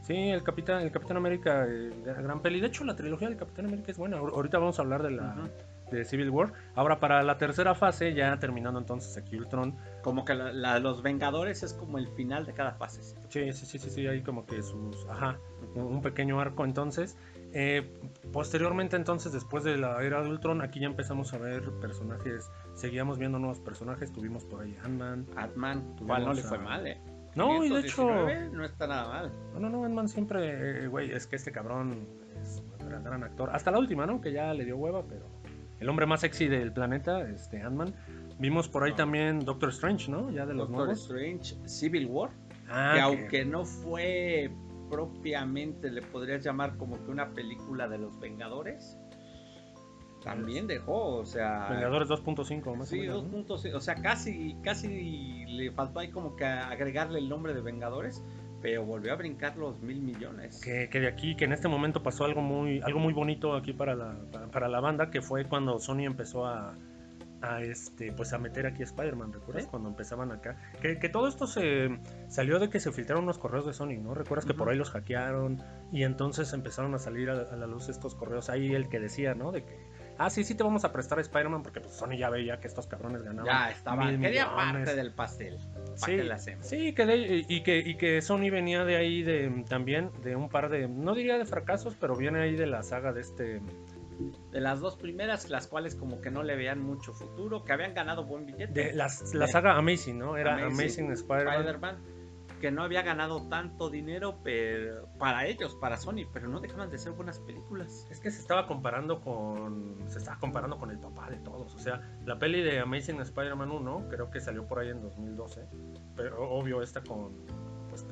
Sí, el Capitán, el Capitán América, eh, gran peli. De hecho, la trilogía del Capitán América es buena. Ahor- Ahorita vamos a hablar de la, de Civil War. Ahora para la tercera fase, ya terminando entonces aquí Ultron. Como que la, la- los Vengadores es como el final de cada fase. ¿sí? Sí, sí, sí, sí, hay como que sus, ajá, un pequeño arco entonces. Eh, posteriormente entonces, después de la era de Ultron, aquí ya empezamos a ver personajes, seguíamos viendo nuevos personajes, tuvimos por ahí Ant-Man. Ant-Man, igual no le a- fue mal, eh. No, y de hecho, 519 no está nada mal. no, no, no, Ant-Man siempre, eh, güey, es que este cabrón es un gran, gran actor. Hasta la última, ¿no? Que ya le dio hueva, pero el hombre más sexy del planeta, este Ant-Man. Vimos por ahí Ah. también Doctor Strange, ¿no? Ya de los Doctor nuevos. Strange, Civil War, Ah, que que- aunque no fue propiamente, le podrías llamar como que una película de los Vengadores, también dejó, o sea... Vengadores 2.5, más Sí, o menos. dos ¿no? puntos, o sea, casi, casi le faltó ahí como que agregarle el nombre de Vengadores, pero volvió a brincar los mil millones. que, que de aquí, que en este momento pasó algo muy, algo muy bonito aquí para la, para, para la banda, que fue cuando Sony empezó a, a este, pues a meter aquí a Spider-Man, ¿recuerdas? Cuando empezaban acá. Que, que todo esto se salió de que se filtraron unos correos de Sony, ¿no? ¿Recuerdas que por ahí los hackearon? Y entonces empezaron a salir a, a la luz estos correos. Ahí el que decía, ¿no? De que, ah, sí, sí te vamos a prestar a Spider-Man, porque pues Sony ya veía que estos cabrones ganaban. Ya estaba, mil quería millones. parte del pastel. ¿Para Sí, le hacemos? sí, que de- y, que, y que Sony venía de ahí de también de un par de, no diría de fracasos, pero viene ahí de la saga de este, De las dos primeras, las cuales como que no le veían mucho futuro, que habían ganado buen billete. de las, la saga Amazing, ¿no? Era Amazing Amazing, Spider-Man. Spider-Man, que no había ganado tanto dinero pero, para ellos, para Sony, pero no dejaban de ser buenas películas. Es que se estaba comparando con, se estaba comparando con el papá de todos, o sea, la peli de Amazing Spider-Man 1 creo que salió por ahí en 2012, pero obvio esta con, pues,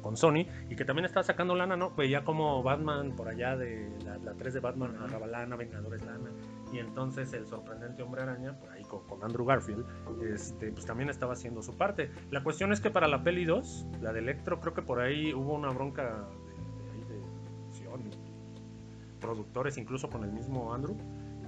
con, Sony y que también estaba sacando lana, ¿no? Veía como Batman por allá de la, la 3 de Batman Ujú. agarraba lana, Vengadores lana y entonces el sorprendente Hombre Araña por ahí con, con Andrew Garfield, este, pues también estaba haciendo su parte. La cuestión es que para la peli 2, la de Electro, creo que por ahí hubo una bronca de, de ahí de producción y productores, incluso con el mismo Andrew.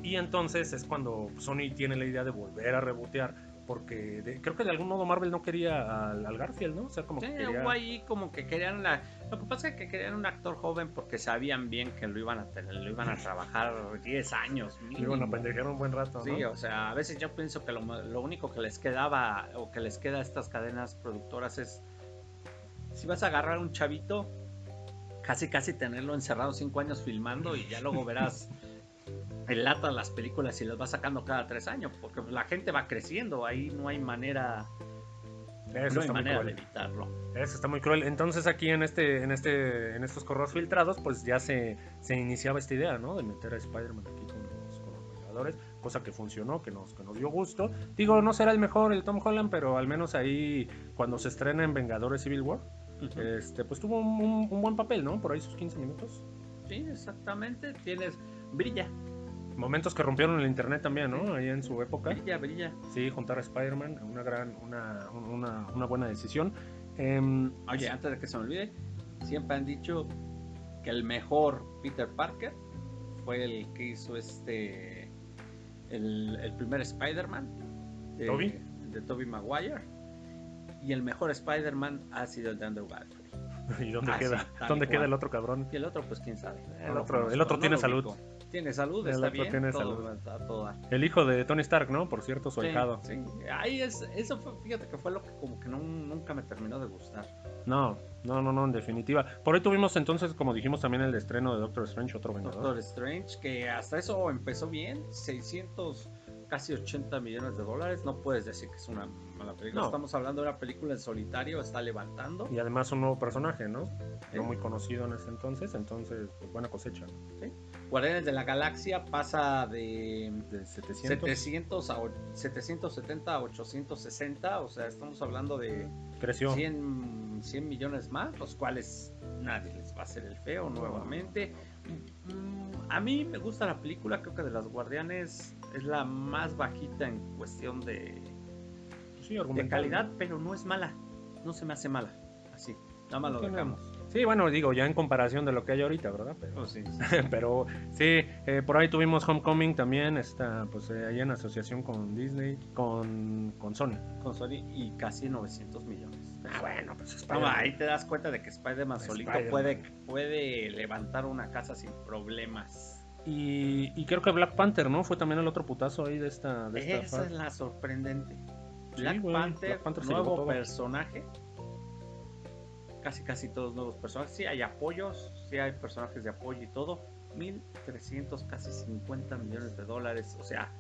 Y entonces es cuando Sony tiene la idea de volver a rebotear, porque de- creo que de algún modo Marvel no quería al, al Garfield, ¿no? O sea, como Sí, que quería... ahí como que querían la... Lo que pasa es que querían un actor joven porque sabían bien que lo iban a tener, lo iban a trabajar 10 años. Mínimo. pendejear un buen rato, ¿no? Sí, o sea, a veces yo pienso que lo, lo único que les quedaba o que les queda a estas cadenas productoras es si vas a agarrar a un chavito, casi casi tenerlo encerrado cinco años filmando y ya luego verás en lata las películas y las vas sacando cada tres años, porque la gente va creciendo, ahí no hay manera, Eso no hay manera de evitarlo. Eso está muy cruel. Entonces aquí en este, en este, en estos correos filtrados, pues ya se, se iniciaba esta idea, ¿no? De meter a Spider-Man aquí con los, con los Vengadores, cosa que funcionó, que nos, que nos dio gusto. Digo, no será el mejor el Tom Holland, pero al menos ahí cuando se estrena en Vengadores Civil War, este, pues tuvo un, un- un buen papel, ¿no? Por ahí sus 15 minutos. Sí, exactamente, tienes, brilla, Momentos que rompieron el internet también, ¿no? Ahí en su época. brilla, brilla. Sí, juntar a Spider-Man, una gran, una, una, una buena decisión. Em, Oye, antes de que se me olvide, siempre han dicho que el mejor Peter Parker fue el que hizo este. El, el primer Spider-Man de Tobey Maguire. Y el mejor Spider-Man ha sido el de Andrew Garfield. ¿Y dónde Ah, queda? sí, ¿Dónde queda el otro cabrón? Y el otro, pues quién sabe. El No otro- el otro no tiene salud. ubico. Tiene salud, El está bien. tiene todo, salud. está a todo dar. El hijo de Tony Stark, ¿no? Por cierto, su Sí, ahijado. sí. Ahí es, eso fue, fíjate que fue lo que como que no- nunca me terminó de gustar. No, no, no, no, en definitiva. Por ahí tuvimos entonces, como dijimos también, el estreno de Doctor Strange, otro vengador. Doctor Strange, que hasta eso empezó bien, 600, casi 80 millones de dólares, no puedes decir que es una mala película, No. estamos hablando de una película en solitario, está levantando, Y además un nuevo personaje, ¿no? Sí. No muy conocido en ese entonces, entonces, pues, buena cosecha. ¿no? Guardianes de la Galaxia pasa de De 700. 700 a o- 770 a 860, o sea, estamos hablando de Creció. 100, 100 millones más, los cuales nadie les va a hacer el feo nuevamente. A mí me gusta la película, creo que de las Guardianes es la más bajita en cuestión de, Sí, de calidad, pero no es mala, no se me hace mala, así, nada más lo dejamos. Sí, bueno, digo, ya en comparación de lo que hay ahorita, ¿verdad? Pero, Oh, sí, sí. pero sí, eh, por ahí tuvimos Homecoming también, está pues eh, ahí en asociación con Disney, con, con Sony. con Sony y casi 900 millones. Ah, bueno, pues No, ahí te das cuenta de que Spider-Man solito puede, puede levantar una casa sin problemas. Y, y creo que Black Panther, ¿no? Fue también el otro putazo ahí de esta. De esta Esa fase. es la sorprendente. Sí, Black, güey, Panther, Black Panther nuevo todo. Casi, casi todos nuevos personajes. Sí, hay apoyos, sí hay personajes de apoyo y todo. 1300, casi 50 millones de dólares. O sea,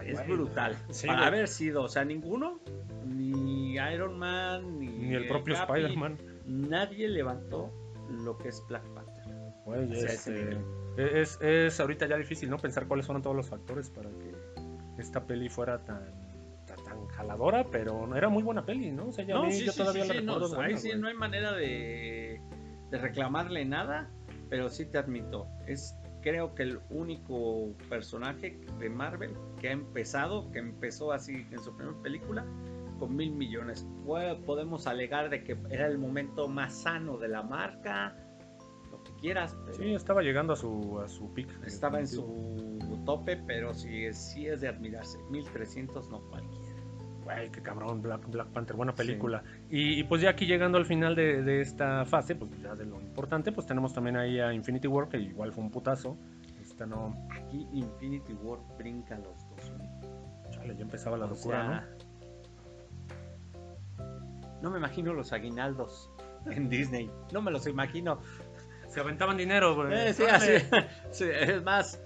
es brutal. Sí, Para güey. haber sido, o sea, ninguno, ni Iron Man, ni, Ni el propio Spider-Man. Nadie levantó lo que es Black Panther. O sea, es, ese eh, es, es ahorita ya difícil, ¿no? Pensar cuáles fueron todos los factores para que esta peli fuera tan jaladora, pero era muy buena peli, ¿no? O sea, ya sí, yo sí, todavía sí, la no, recuerdo ahí buena, sí güey. no hay manera de, de reclamarle nada, pero sí te admito, es creo que el único personaje de Marvel que ha empezado, que empezó así en su primera película con mil millones. Podemos alegar de que era el momento más sano de la marca, lo que quieras, pero Sí, estaba llegando a su, a su pick. estaba en su tope, pero sí, sí es de admirarse. 1300 no cualquiera. Güey, qué cabrón, Black, Black Panther, buena película. Y, y pues ya aquí llegando al final de, de esta fase, pues ya de lo importante, pues tenemos también ahí a Infinity War, que igual fue un putazo. Esta no, Aquí Infinity War brinca los 2000. chale, ya empezaba la O locura, sea, ¿no? me imagino los aguinaldos en Disney. No me los imagino. ¿no? Se aventaban dinero, güey. Eh, sí, Órale. así. Sí, es más,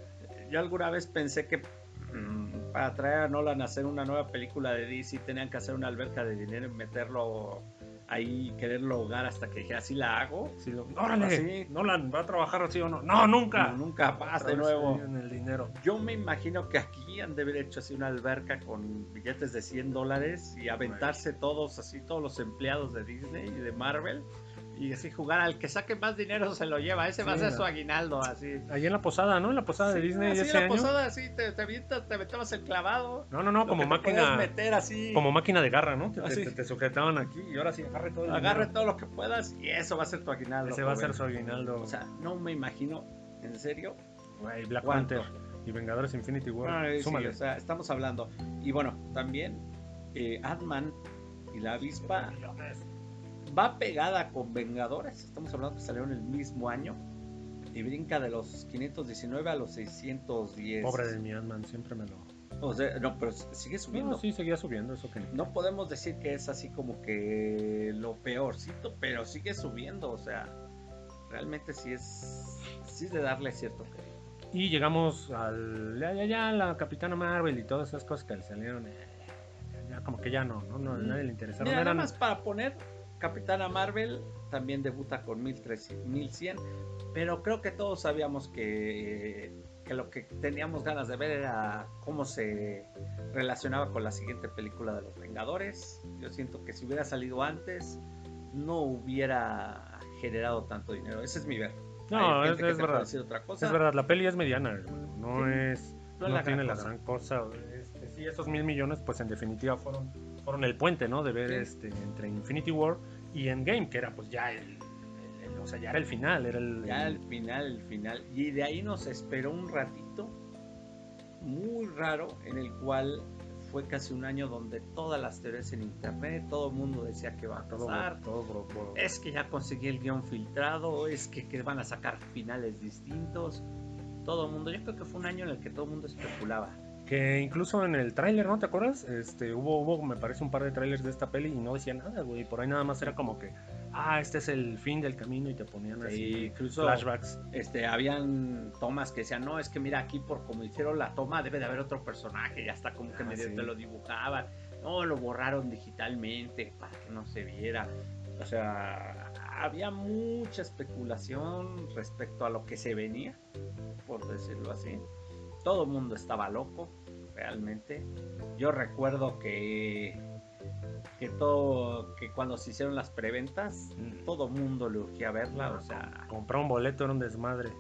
yo alguna vez pensé que para traer a Nolan a hacer una nueva película de DC tenían que hacer una alberca de dinero y meterlo ahí, quererlo ahogar hasta que dije, así la hago. Sí, lo- órale, Así. Nolan, ¿va a trabajar así o no? No, nunca. No, nunca más Otra de nuevo. En el dinero. Yo me imagino que aquí han de haber hecho así una alberca con billetes de 100 dólares y aventarse todos, así todos los empleados de Disney y de Marvel y así jugar al que saque más dinero se lo lleva, ese va a Sí, ser no. su aguinaldo, así. Ahí en la posada, ¿no? En la posada de Sí, Disney así ese la año. posada, así te, te avientas, te aventabas el clavado. No, no, no, como máquina. meter así, Como máquina de garra, ¿no? Te, te- Así. te- te sujetaban aquí y ahora sí, agarre todo el agarre dinero. todo lo que puedas y eso va a ser tu aguinaldo. Ese va a ser su aguinaldo. O sea, no me imagino, en serio, Güey, Black ¿cuánto? Panther y Vengadores Infinity War. Sí, Súmale. o sea, estamos hablando. Y bueno, también eh, Ant-Man y la avispa va pegada con Vengadores. Estamos hablando que salieron el mismo año. Y brinca de los 519 a los 610. Pobre de mi Ant-Man, siempre me lo. O sea, no, pero sigue subiendo. No, sí, seguía subiendo eso que No podemos decir que es así como que lo peorcito, pero sigue subiendo. O sea, realmente sí es, sí es de darle cierto crédito. Y llegamos al. Ya, ya, ya, la Capitana Marvel y todas esas cosas que le salieron. eh, Ya, como que ya no, no, no a nadie le interesaron. Mira, nada Eran- más para poner, Capitana Marvel también debuta con 1300, 1100, pero creo que todos sabíamos que, que lo que teníamos ganas de ver era cómo se relacionaba con la siguiente película de los Vengadores. Yo siento que si hubiera salido antes, no hubiera generado tanto dinero. Ese es mi ver. No, es, verdad. decir otra cosa. Es verdad, la peli es mediana, hermano, no Sí. es. No No, la tiene gran la cosa. gran cosa. Este, sí, esos mil millones, pues en definitiva fueron, fueron el puente, ¿no? De ver Sí. este entre Infinity War y Endgame, que era pues ya el, el- el- o sea, ya era el final, era el, Ya al final, el final. Y de ahí nos esperó un ratito muy raro en el cual fue casi un año donde todas las teorías en internet, todo el mundo decía que va a todo, pasar. todo bro- bro- Es que ya conseguí el guion filtrado, es que, que van a sacar finales distintos. Todo el mundo, yo creo que fue un año en el que todo el mundo especulaba. Que incluso en el tráiler, ¿no? ¿Te acuerdas? Este, hubo, hubo, me parece, un par de trailers de esta peli y no decía nada, güey. Por ahí nada más era como que, ah, este es el fin del camino y te ponían así Y incluso flashbacks. este, habían tomas que decían, no, es que mira aquí por como hicieron la toma debe de haber otro personaje, ya está como que Ah, medio sí. te lo dibujaban, no, lo borraron digitalmente para que no se viera. O sea, había mucha especulación respecto a lo que se venía, por decirlo así. Todo el mundo estaba loco, realmente. Yo recuerdo que que todo que cuando se hicieron las preventas todo el mundo le urgía verla o sea Comprar un boleto era un desmadre.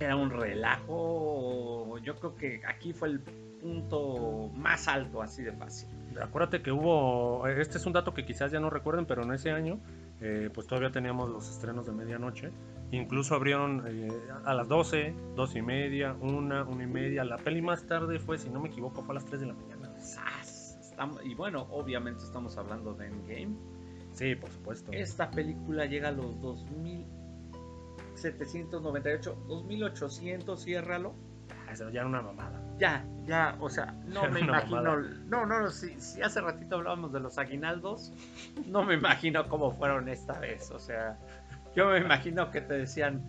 era un relajo. Yo creo que aquí fue el punto más alto, así de fácil. Acuérdate que hubo, este es un dato que quizás ya no recuerden, pero en ese año, eh, pues todavía teníamos los estrenos de medianoche. Incluso abrieron eh, a las 12, 12 y media, una, una y media. La peli más tarde fue, si no me equivoco, fue a las 3 de la mañana. Y bueno, obviamente estamos hablando de Endgame. Sí, por supuesto. Esta película llega a los 2.000 798, 2800, ciérralo. Ah, Eso ya era una mamada. Ya, ya, o sea, no me imagino. No, no, no, si, si hace ratito hablábamos de los aguinaldos, no me imagino cómo fueron esta vez. O sea, yo me imagino que te decían,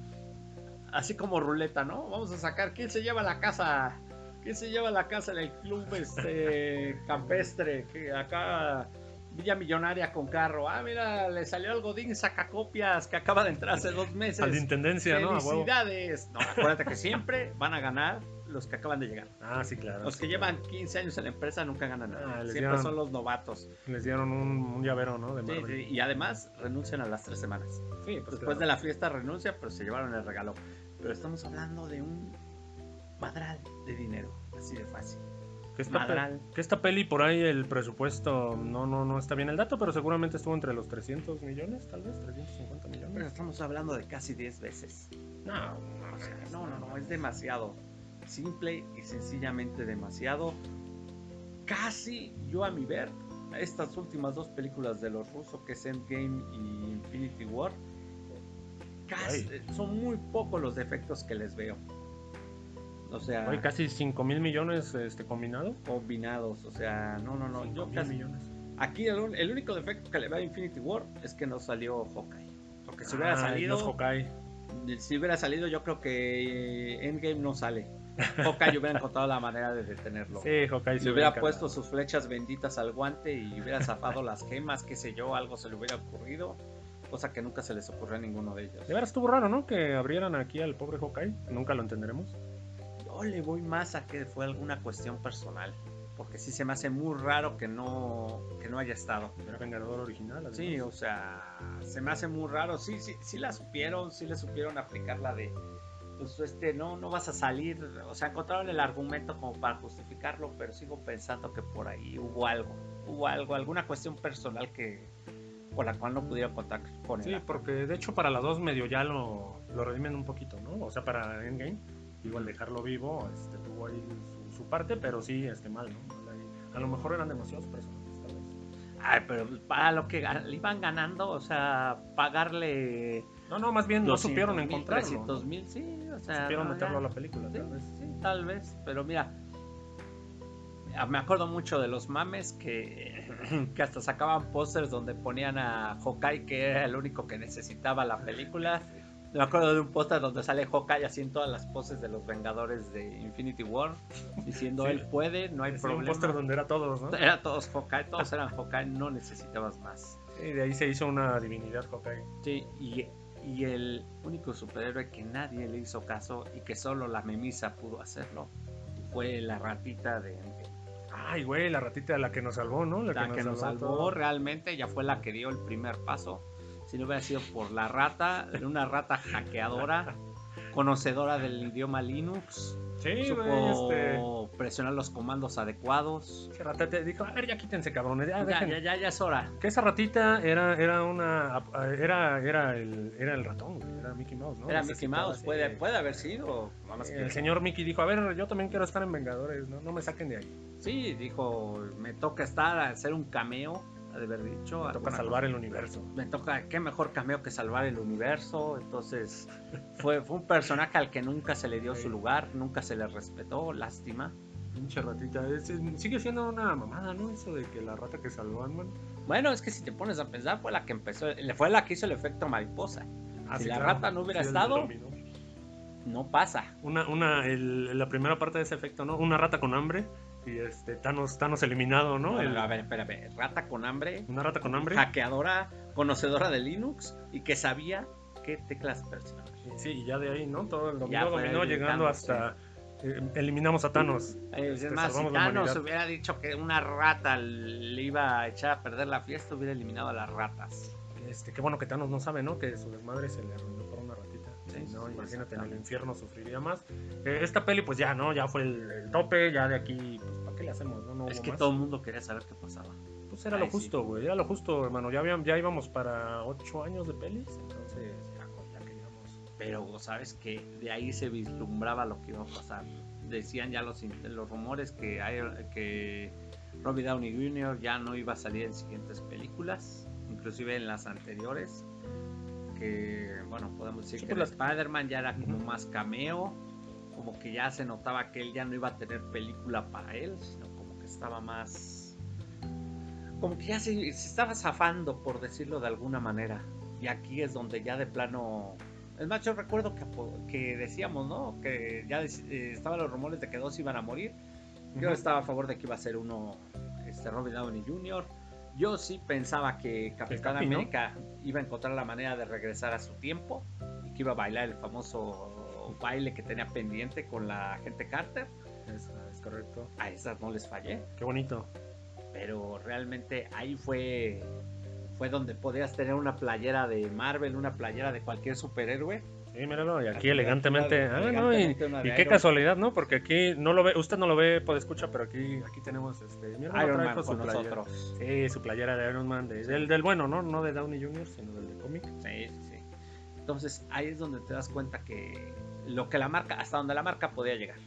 así como ruleta, ¿no? Vamos a sacar, ¿quién se lleva la casa? ¿Quién se lleva la casa en el club este campestre? Que acá Villa Millonaria con carro. Ah, mira, le salió al Godín sacacopias que acaba de entrar hace dos meses. A la intendencia, ¿no? Felicidades. No, acuérdate que siempre van a ganar los que acaban de llegar. Ah, sí, claro. Los sí, que claro. llevan 15 años en la empresa nunca ganan nada. Ah, Siempre dieron- son los novatos. Les dieron un, un llavero, ¿no? De Sí, Marvel. sí, y además renuncian a las tres semanas. Sí, pues, Después claro. de la fiesta renuncia, pero se llevaron el regalo. Pero estamos hablando de un madral de dinero. Así de fácil. Que esta, pe- que esta peli por ahí el presupuesto no no no está bien el dato, pero seguramente estuvo entre los 300 millones, tal vez 350 Pero millones. estamos hablando de casi 10 veces. No, no, O sea, no, no, no, es demasiado. Simple y sencillamente demasiado. Casi yo a mi ver, estas últimas dos películas de los rusos, que es Endgame y Infinity War, casi, son muy pocos los defectos que les veo. O sea, Oye, casi 5 mil millones este combinado. combinados. O sea, no, no, no. Cinco Yo mil casi, millones. aquí el, único defecto que le veo a Infinity War es que no salió Hawkeye. Porque si hubiera Ah, salido, no Hawkeye. si hubiera salido, yo creo que eh, Endgame no sale. Hawkeye hubiera encontrado la manera de detenerlo. Sí, Hawkeye se le hubiera puesto sus flechas benditas al guante y hubiera zafado las gemas, qué sé yo, algo se le hubiera ocurrido. Cosa que nunca se les ocurrió a ninguno de ellos. De veras estuvo raro, ¿no? Que abrieran aquí al pobre Hawkeye. Nunca lo entenderemos. Yo le voy más a que fue alguna cuestión personal. Porque sí se me hace muy raro que no, que no haya estado. Era Vengador original. Sí, o sea, se me hace muy raro. Sí, sí, sí la supieron, sí le supieron aplicar la de, pues este, no, no vas a salir. O sea, encontraron el argumento como para justificarlo, pero sigo pensando que por ahí hubo algo, hubo algo, alguna cuestión personal que por la cual no pudieron contar con él. Sí, porque de hecho para la 2 medio ya lo, lo redimen un poquito, ¿no? O sea, para Endgame, igual dejarlo vivo, este, tuvo ahí su, su parte, pero sí, este, mal, ¿no? A lo mejor eran demasiados personajes, tal vez. Ay, pero para lo que le iban ganando, o sea, pagarle No, no, más bien no 200 supieron mil, encontrarlo. 300 ¿no? mil, sí, o sea, supieron no, meterlo ya. a la película, Sí, tal vez. sí, tal vez, pero mira, ah, me acuerdo mucho de los mames que, que hasta sacaban pósters donde ponían a Hawkeye que era el único que necesitaba la película. Me acuerdo de un póster donde sale Hawkeye así en todas las poses de los Vengadores de Infinity War, diciendo Sí. él puede, no hay un problema. póster donde era todos, ¿no? Era todos Hawkeye, todos eran Hawkeye, no necesitabas más. Y de ahí se hizo una divinidad Hawkeye. Sí, y, y el único superhéroe que nadie le hizo caso y que solo la memisa pudo hacerlo fue la ratita de. Ay, güey, la ratita la que nos salvó, ¿no? La que nos salvó todo. realmente, ella fue la que dio el primer paso. Si no hubiera sido por la rata, una rata hackeadora, conocedora del idioma Linux, Sí, supo este... presionar los comandos adecuados. Ese rata te dijo, a ver, ya quítense, cabrones. Ya, Ya, dejen". ya, ya, ya es hora. Que esa ratita era, era una. Era, era, el, era el ratón, era Mickey Mouse, ¿no? Era Mickey Mouse, puede, puede haber sido. que- El señor Mickey dijo, a ver, yo también quiero estar en Vengadores, ¿no? No me saquen de ahí. Sí, dijo, me toca estar, hacer un cameo, ha de haber dicho. Me toca salvar cosa. el universo. Me toca, qué mejor cameo que salvar el universo. Entonces, fue, fue un personaje al que nunca se le dio Sí. su lugar, nunca se le respetó, lástima. Pinche ratita. Es- es- sigue siendo una mamada, ¿no? Eso de que la rata que salvó a Ant-Man. Bueno, es que si te pones a pensar, fue la que empezó, fue la que hizo el efecto mariposa. Ah, Si sí, la claro. rata no hubiera Sí, estado-. No pasa. Una, una, el- la primera parte de ese efecto, ¿no? Una rata con hambre y este Thanos, Thanos eliminado, ¿no? El- A ver, espérame, rata con hambre, una rata con hambre. hackeadora, conocedora de Linux y que sabía qué teclas presionar. Sí, y ya de ahí, ¿no? Todo el dominó, dominó, llegando hasta... eh, eliminamos a Thanos. Eh, Este, es más, si Thanos hubiera dicho que una rata le iba a echar a perder la fiesta, hubiera eliminado a las ratas. Este, qué bueno que Thanos no sabe, ¿no? Que su desmadre se le arruinó por una ratita. Sí, Sí, no, sí, imagínate, en el infierno sufriría más. Eh, esta peli, pues ya, ¿no? Ya fue el, el tope, ya de aquí, pues, ¿para qué le hacemos, no? no es que más. todo el mundo quería saber qué pasaba. Pues era Ay, lo justo, güey, era lo justo, hermano. Ya, habían, ya íbamos para ocho años de pelis, entonces ya, ya queríamos. Pero sabes que de ahí se vislumbraba lo que iba a pasar. Decían ya los, rumores que, hay- que Robbie Downey Jr. ya no iba a salir en siguientes películas, inclusive en las anteriores. porque, bueno, podemos decir Sí, que pues la- Spider-Man ya era como más cameo, como que ya se notaba que él ya no iba a tener película para él, sino como que estaba más... Como que ya se, se estaba zafando, por decirlo de alguna manera. Y aquí es donde ya de plano... Es más, yo recuerdo que, que decíamos, ¿no? Que ya eh, estaban los rumores de que dos iban a morir. Yo estaba a favor de que iba a ser uno, este, Robert Downey Jr. Yo sí pensaba que Capitán. América iba a encontrar la manera de regresar a su tiempo y que iba a bailar el famoso baile que tenía pendiente con la gente Carter. Es, es correcto. A esas no les fallé, Qué bonito. pero realmente ahí fue fue donde podías tener una playera de Marvel, una playera de cualquier superhéroe. Sí, míralo, y aquí elegantemente. Ah, no, y, qué Iron- casualidad, ¿no? Porque aquí no lo ve, usted no lo ve, puede escuchar, pero aquí, aquí tenemos este. mira, Iron Man su con playera. nosotros. Sí, su playera de Iron Man, de- del, del bueno, ¿no? No de Downey Jr., sino del de cómic. Sí, sí, sí. Entonces ahí es donde te das cuenta que lo que la marca, hasta donde la marca podía llegar.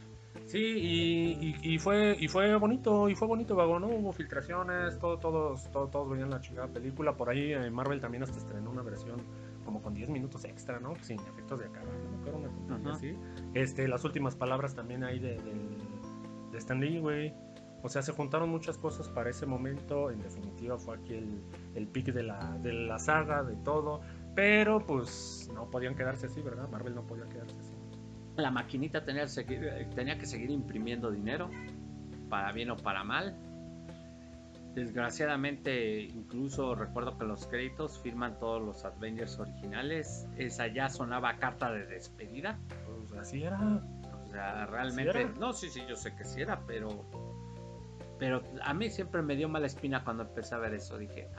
Sí, y, y, y fue y fue bonito, y fue bonito, vago, ¿no? Hubo filtraciones, todo, todos, todo- todos veían la chingada película. Por ahí eh, Marvel también hasta estrenó una versión como con 10 minutos extra, ¿no? Sin efectos de acá, no acuerdo, una tontería así. Este, las últimas palabras también ahí de, del- de Stan Lee, güey. O sea, se juntaron muchas cosas para ese momento. En definitiva, fue aquí el, el pic de la, de la saga, de todo. Pero pues no podían quedarse así, ¿verdad? Marvel no podía quedarse así. La maquinita tenía, que seguir- eh, tenía que seguir imprimiendo dinero, para bien o para mal. Desgraciadamente, incluso recuerdo que los créditos firman todos los Avengers originales. Esa ya sonaba carta de despedida. Pues así era. O sea, realmente. era? no, sí, sí, yo sé que sí era, pero. Pero a mí siempre me dio mala espina cuando empecé a ver eso. Dije,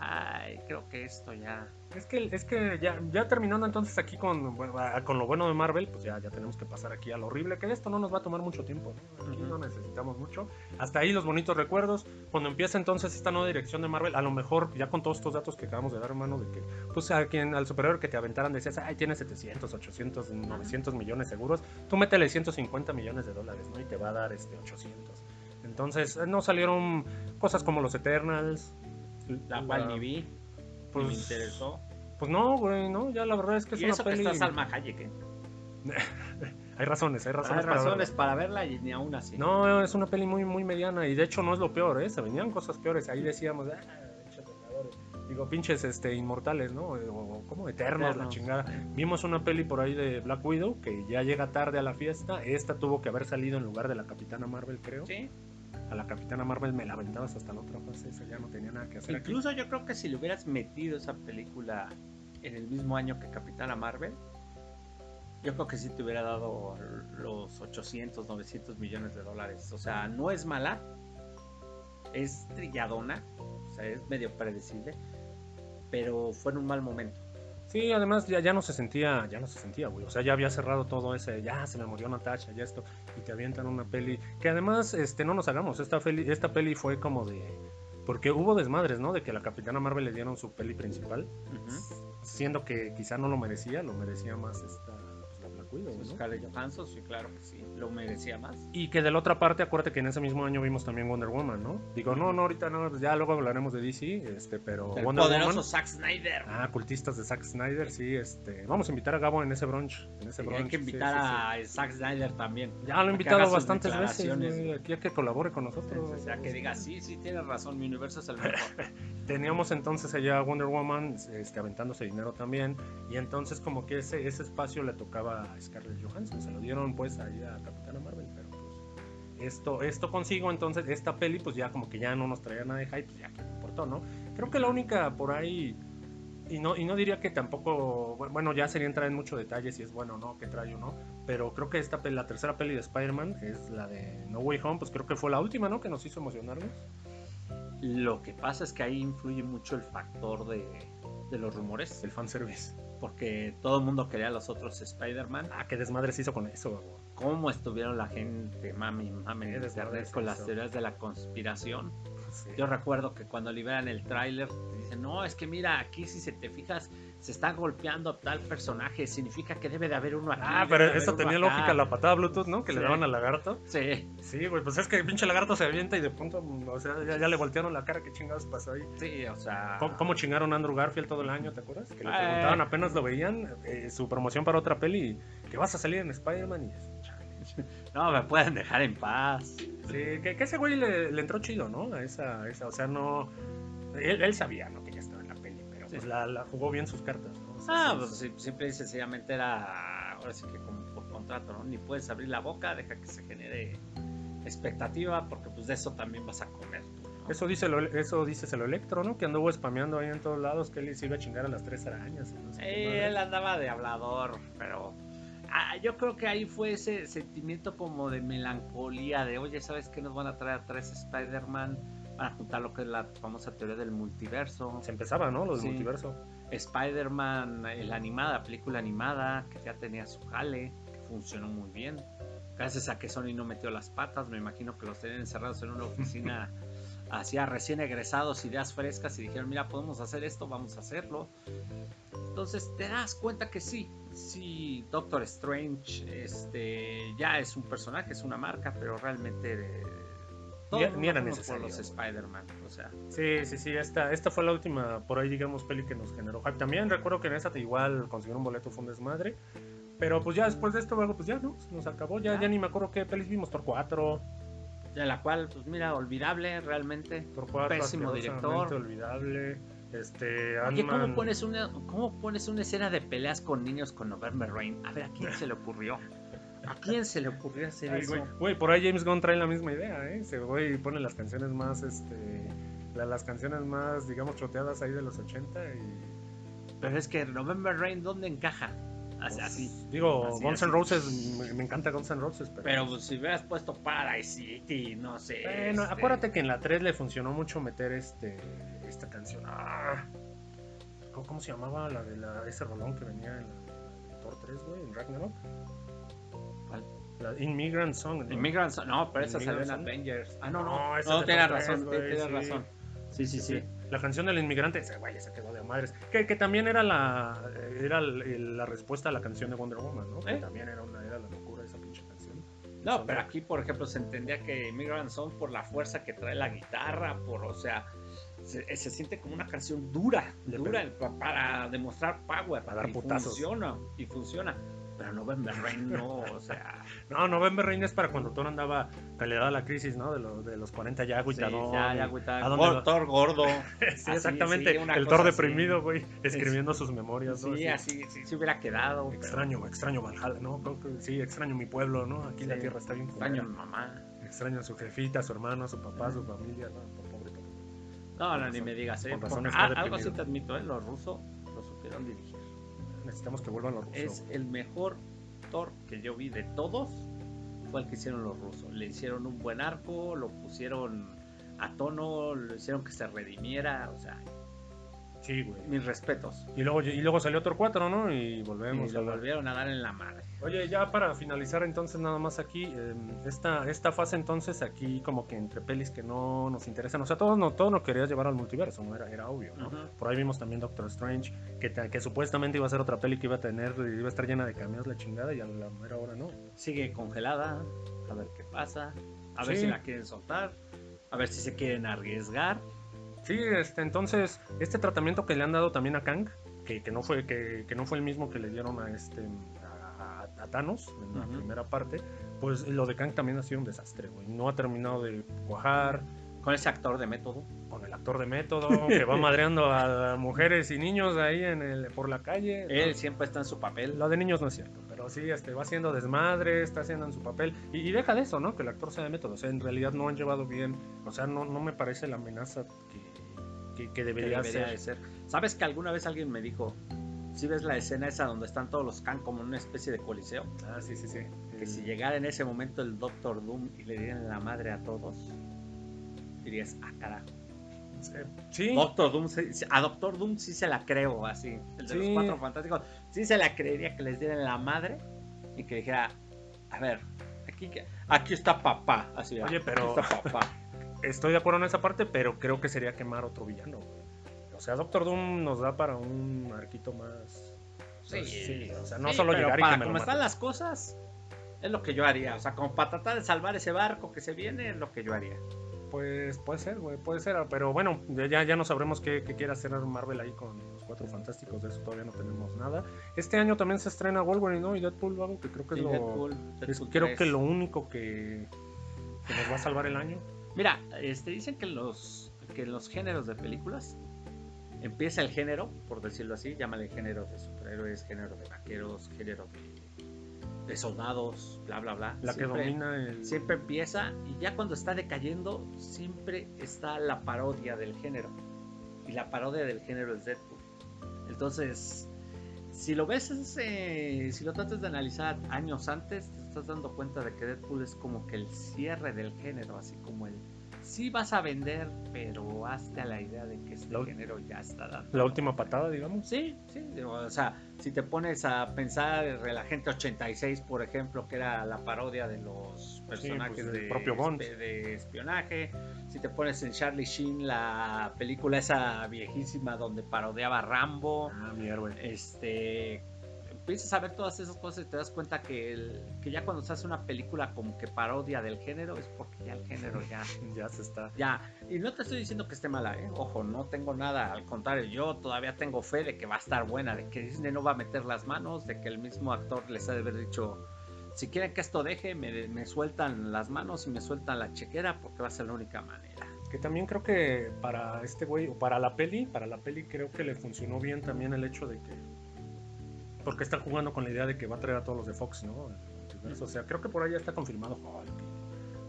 ay, creo que esto ya. Es que, es que ya, ya terminando entonces aquí con, bueno, a- con lo bueno de Marvel, pues ya, ya tenemos que pasar aquí a lo horrible, que esto no nos va a tomar mucho tiempo. ¿no? Aquí no necesitamos mucho. Hasta ahí los bonitos recuerdos. Cuando empieza entonces esta nueva dirección de Marvel, a lo mejor ya con todos estos datos que acabamos de dar, hermano, de que pues a quien al superhéroe que te aventaran decías, ay, tienes 700, 800, 900 millones seguros, tú métele 150 millones de dólares, ¿no? Y te va a dar este 800. Entonces, eh, no salieron cosas como los Eternals. La cual ni vi, pues, me interesó. Pues no, güey, no, ya la verdad es que es y una eso que peli. está Salma Hayek, ¿eh? Hay razones, hay razones. Hay para razones verla. para verla y ni aún así. No, es una peli muy, muy mediana y de hecho no es lo peor, ¿eh? Se venían cosas peores. Ahí decíamos, ah, pinches vengadores". Digo, pinches este, inmortales, ¿no? O, como eternos, la Eternos. chingada. Vimos una peli por ahí de Black Widow que ya llega tarde a la fiesta. Esta tuvo que haber salido en lugar de la Capitana Marvel, creo. Sí. A la Capitana Marvel me la aventabas hasta la otra fase, esa ya no tenía nada que hacer. Incluso yo creo que si le hubieras metido esa película en el mismo año que Capitana Marvel, yo creo que sí te hubiera dado los 800, 900 millones de dólares. O sea, no es mala, es trilladona, o sea, es medio predecible, pero fue en un mal momento. Sí, además ya, ya no se sentía, ya no se sentía, güey. O sea, ya había cerrado todo ese, ya se me murió Natasha, ya esto, y te avientan una peli. Que además, este, no nos hagamos, esta peli, esta peli fue como de. Porque hubo desmadres, ¿no? De que a la Capitana Marvel le dieron su peli principal. Siendo que quizá no lo merecía, lo merecía más esta, la Black Widow, ¿no? Scarlett Johansson, sí, claro que sí, lo merecía más. Y que de la otra parte, acuérdate que en ese mismo año vimos también Wonder Woman, ¿no? Digo, no, no, ahorita no, pues ya luego hablaremos de DC, este, pero El Wonder poderoso Woman. Zack Snyder. Ah, cultistas de Zack Snyder, sí, este. Vamos a invitar a Gabo en ese brunch. En ese Y brunch hay que sí, invitar sí, sí. a Zack Snyder también. Ya lo he invitado bastantes veces, Aquí a que colabore con nosotros. O sea, que diga, sí, sí, tienes razón, mi universo es el mejor. Teníamos entonces allá Wonder Woman este, aventándose dinero también. Y entonces, como que ese, ese espacio le tocaba a Scarlett Johansson. Se lo dieron, pues, ahí a Capitana Marvel. Pero, pues, esto, esto consigo, entonces, esta peli, pues ya como que ya no nos traía nada de hype, pues ya que importó, ¿no? Creo que la única por ahí. Y no, y no diría que tampoco, bueno, ya sería entrar en mucho detalle si es bueno o no, que trae o no, pero creo que esta la tercera peli de Spider-Man es la de No Way Home, pues creo que fue la última, ¿no? Que nos hizo emocionarnos. Lo que pasa es que ahí influye mucho el factor de, de los rumores, El fanservice. Porque todo el mundo quería a los otros Spider-Man. Ah, qué desmadre se hizo con eso, babo. ¿Cómo estuvieron la gente, mami, mami, en internet con las teorías de la conspiración? Sí. Yo recuerdo que cuando liberan el tráiler, dices, dice, no, es que mira, aquí si se te fijas, se está golpeando a tal personaje, significa que debe de haber uno aquí. Ah, pero eso tenía acá". lógica la patada Bluetooth, ¿no? Que le daban al lagarto. Sí, Sí, güey, pues es que el pinche lagarto se avienta y de pronto, o sea, ya, ya le voltearon la cara, ¿qué chingados pasó ahí? sí, o sea... ¿Cómo, cómo chingaron a Andrew Garfield todo el año, te acuerdas? Que le Eh. preguntaban apenas lo veían, eh, su promoción para otra peli, que vas a salir en Spider-Man y. No, me pueden dejar en paz. Sí, que, que ese güey le, le entró chido, ¿no? A esa, esa, o sea, no... Él, él sabía, ¿no? Sí. pues la, la jugó bien sus cartas, ¿no? O sea, Ah, sí, pues sí. simple y sencillamente era, ahora sí que como por contrato, ¿no? Ni puedes abrir la boca, deja que se genere expectativa, porque pues de eso también vas a comer. ¿no? Eso dice, lo, eso dice el Electro, ¿no? Que anduvo spameando ahí en todos lados, que él se iba a chingar a las tres arañas. no sé madre. él andaba de hablador, pero ah, yo creo que ahí fue ese sentimiento como de melancolía, de oye, ¿sabes qué nos van a traer a tres Spider-Man? Van a juntar lo que es la famosa teoría del multiverso. Se empezaba, ¿no? Lo del Sí. multiverso. Spider-Man, la animada, la película animada, que ya tenía su jale, que funcionó muy bien. Gracias a que Sony no metió las patas, me imagino que los tenían encerrados en una oficina, hacía recién egresados, ideas frescas y dijeron, mira, podemos hacer esto, vamos a hacerlo. Entonces te das cuenta que sí, sí, Doctor Strange este, ya es un personaje, es una marca, pero realmente... Ni- era necesario, los. Spider-Man, o sea... Sí, sí, sí. Esta, esta fue la última, por ahí, digamos, peli que nos generó hype. También recuerdo que en esta igual conseguir un boleto fue un desmadre. Pero pues ya después de esto, luego, pues ya, ¿no? Nos acabó. Ya, Ya. ya ni me acuerdo qué pelis vimos. Thor 4. De la cual, pues mira, olvidable realmente. Thor 4. Pésimo director. olvidable. Este, Oye, ¿cómo pones, una, ¿cómo pones una escena de peleas con niños con November Rain? A ver, ¿a quién se le ocurrió? ¿A quién se le ocurrió hacer Ay, eso? güey, güey, por ahí James Gunn trae la misma idea, ¿eh? Se güey pone las canciones más, este, la- las canciones más, digamos, choteadas ahí de los 80 y... Pero es que November Rain, ¿dónde encaja? Así, pues, así. Digo, Así, Guns. N' Roses, me, me encanta Guns N' Roses, pero... Pero pues, si hubieras puesto Paradise City, no sé. Bueno, este, acuérdate que en la 3 le funcionó mucho meter este esta canción. Ah, ¿cómo, cómo se llamaba la de la, ese rolón que venía en, la- en Thor 3, güey? En Ragnarok. La Immigrant Song. ¿no? Immigrant Song- No, pero esa salió en. Avengers. Ah, no, No, no. esa No, tienes razón, 3, güey, tienes sí. razón. Sí, sí, sí. La canción del inmigrante, ese güey, esa quedó de madres. Que, que también era la era el- el- la respuesta a la canción de Wonder Woman, ¿no? Que ¿Eh? también era una era la locura esa pinche canción. No, pero aquí, por ejemplo, se entendía que Immigrant Song por la fuerza que trae la guitarra, por, o sea, se, se siente como una canción dura, dura pa- para demostrar power. Para dar y putazos. funciona, y funciona. Pero November Rain no, o sea, No, November Rain es para cuando Thor andaba, daba la crisis, ¿no? De, los de los 40 ya sí, ya, ya, y- agüita. ¿A dónde va? Thor gordo. Sí, Así, exactamente. sí, el Thor deprimido, güey, escribiendo sus memorias, ¿no? Sí, así, sí, se hubiera quedado. pero Extraño, extraño Valhalla, ¿no? Creo que sí, extraño mi pueblo, ¿no? Aquí la tierra está bien Extraño a mi mamá. Extraño a su jefita, a su hermano, a su papá, a su familia, ¿no? Pobre papá. No, no, ni me digas, ¿eh? ah, algo sí te admito, ¿eh? Los rusos lo supieron dirigir. Necesitamos que vuelvan los rusos. es el mejor Thor que yo vi de todos. Fue el que hicieron los rusos. Le hicieron un buen arco, lo pusieron a tono, lo hicieron que se redimiera. O sea, Sí, güey. mis respetos. Y luego, y luego salió Thor 4, ¿no? Y Y volvemos a lo hablar. volvieron a dar en la madre. Oye, ya para finalizar entonces nada más aquí, eh, esta, esta fase entonces aquí como que entre pelis que no nos interesan, o sea, todos no, todo nos querías llevar al multiverso, ¿no? Era, era obvio, ¿no? Por ahí vimos también Doctor Strange, que, que supuestamente iba a ser otra peli que iba a tener, iba a estar llena de cameos la chingada y a la mera hora no. Sigue congelada. A ver qué pasa. A ver si la quieren soltar. A ver si se quieren arriesgar. Sí, este, entonces, este tratamiento que le han dado también a Kang, que, que no fue, que, que no fue el mismo que le dieron a este a, a- Thanos en la Ujú. primera parte, pues lo de Kang también ha sido un desastre, güey. No ha terminado de cuajar. Con ese actor de método. con el actor de método que va madreando a mujeres y niños ahí en el, por la calle. Él siempre está en su papel. Lo de niños no es cierto, pero sí, este, va haciendo desmadre, está haciendo en su papel. Y, y deja de eso, ¿no? Que el actor sea de método. O sea, en realidad no han llevado bien. O sea, no, no me parece la amenaza que, que, que debería, debería ser. de ser. ¿Sabes que alguna vez alguien me dijo, si ves la escena esa donde están todos los Khan como en una especie de coliseo, Ah, sí, sí, sí. que si llegara en ese momento el Doctor Doom y le dieran la madre a todos, dirías, ah, carajo. Sí, Doctor Doom, sí- sí- a Doctor Doom sí se la creo, así. El de los Sí. cuatro fantásticos, sí se la creería que les dieran la madre y que dijera, a ver, aquí, aquí está papá. Así, Oye, aquí pero- está papá. Estoy de acuerdo en esa parte, pero creo que sería quemar otro villano. güey. O sea, Doctor Doom nos da para un arquito más. Sí, sí, o sea, no sí, solo llegar y que me como están las cosas, es lo que yo haría. O sea, como para tratar de salvar ese barco que se viene, es lo que yo haría. Pues puede ser, güey, puede ser. Pero bueno, ya, ya no sabremos qué, qué quiere hacer Marvel ahí con los cuatro fantásticos. De eso todavía no tenemos nada. Este año también se estrena Wolverine, ¿no? Y Deadpool, algo que creo que Sí, es lo. Deadpool, creo 3. que lo único que, que nos va a salvar el año. Mira, este, dicen que los, que en los géneros de películas empieza el género, por decirlo así, llámale género de superhéroes, género de vaqueros, género de, de soldados, bla, bla, bla. La que domina el. Siempre empieza y ya cuando está decayendo, siempre está la parodia del género. Y la parodia del género es Deadpool. Entonces, si lo ves, eh, si lo tratas de analizar años antes, te estás dando cuenta de que Deadpool es como que el cierre del género, así como el... Sí vas a vender, pero hazte a la idea de que este La género ya está dando. La última patada, digamos. Sí, sí, o sea, si te pones a pensar en el Agente 86, por ejemplo, que era la parodia de los personajes pues, del de, propio Bond. de espionaje, si te pones en Charlie Sheen, la película esa viejísima donde parodiaba a Rambo, Ah, mi héroe. este empiezas a ver todas esas cosas y te das cuenta que, el- que ya cuando se hace una película como que parodia del género es porque ya el género ya Ya se está. ya, y no te estoy diciendo que esté mala, ¿eh? Ojo, no tengo nada, al contrario, yo todavía tengo fe de que va a estar buena, de que Disney no va a meter las manos, de que el mismo actor les ha de haber dicho, si quieren que esto deje, me, me sueltan las manos y me sueltan la chequera porque va a ser la única manera. Que también creo que para este güey, o para la peli, para la peli creo que le funcionó bien también el hecho de que. Porque están jugando con la idea de que va a traer a todos los de Fox, ¿no? O sea, creo que por ahí ya está confirmado.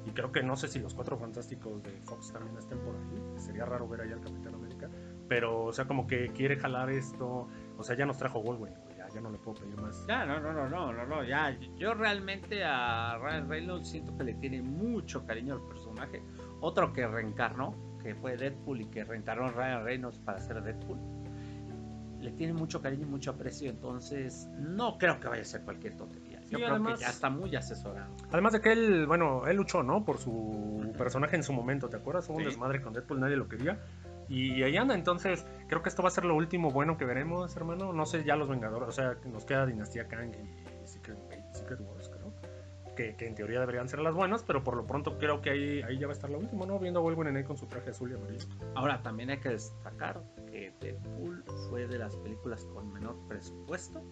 Y, creo que no sé si los cuatro fantásticos de Fox también estén por ahí. Sería raro ver ahí al Capitán América. Pero, o sea, como que quiere jalar esto. O sea, ya nos trajo Wolverine, Ya, no le puedo pedir más. Ya, no, no, no, no, no, no, ya, yo realmente a Ryan Reynolds siento que le tiene mucho cariño al personaje. Otro que reencarnó, que fue Deadpool y que reencarnó Ryan Reynolds para ser Deadpool. Le tiene mucho cariño y mucho aprecio, entonces no creo que vaya a ser cualquier tontería. Yo Sí, creo además- que ya está muy asesorado. Además de que él, bueno, él luchó, ¿no? Por su personaje en su momento, ¿te acuerdas? Hubo un Sí. desmadre con Deadpool, nadie lo quería. Y ahí anda, entonces creo que esto va a ser lo último bueno que veremos, hermano. No sé, ya los Vengadores, o sea, que nos queda Dinastía Kang y Que, que en teoría deberían ser las buenas, pero por lo pronto creo que ahí, ahí ya va a estar lo último, ¿no? Viendo a Wolverine con su traje azul y amarillo. Ahora también hay que destacar que Deadpool fue de las películas con menor presupuesto.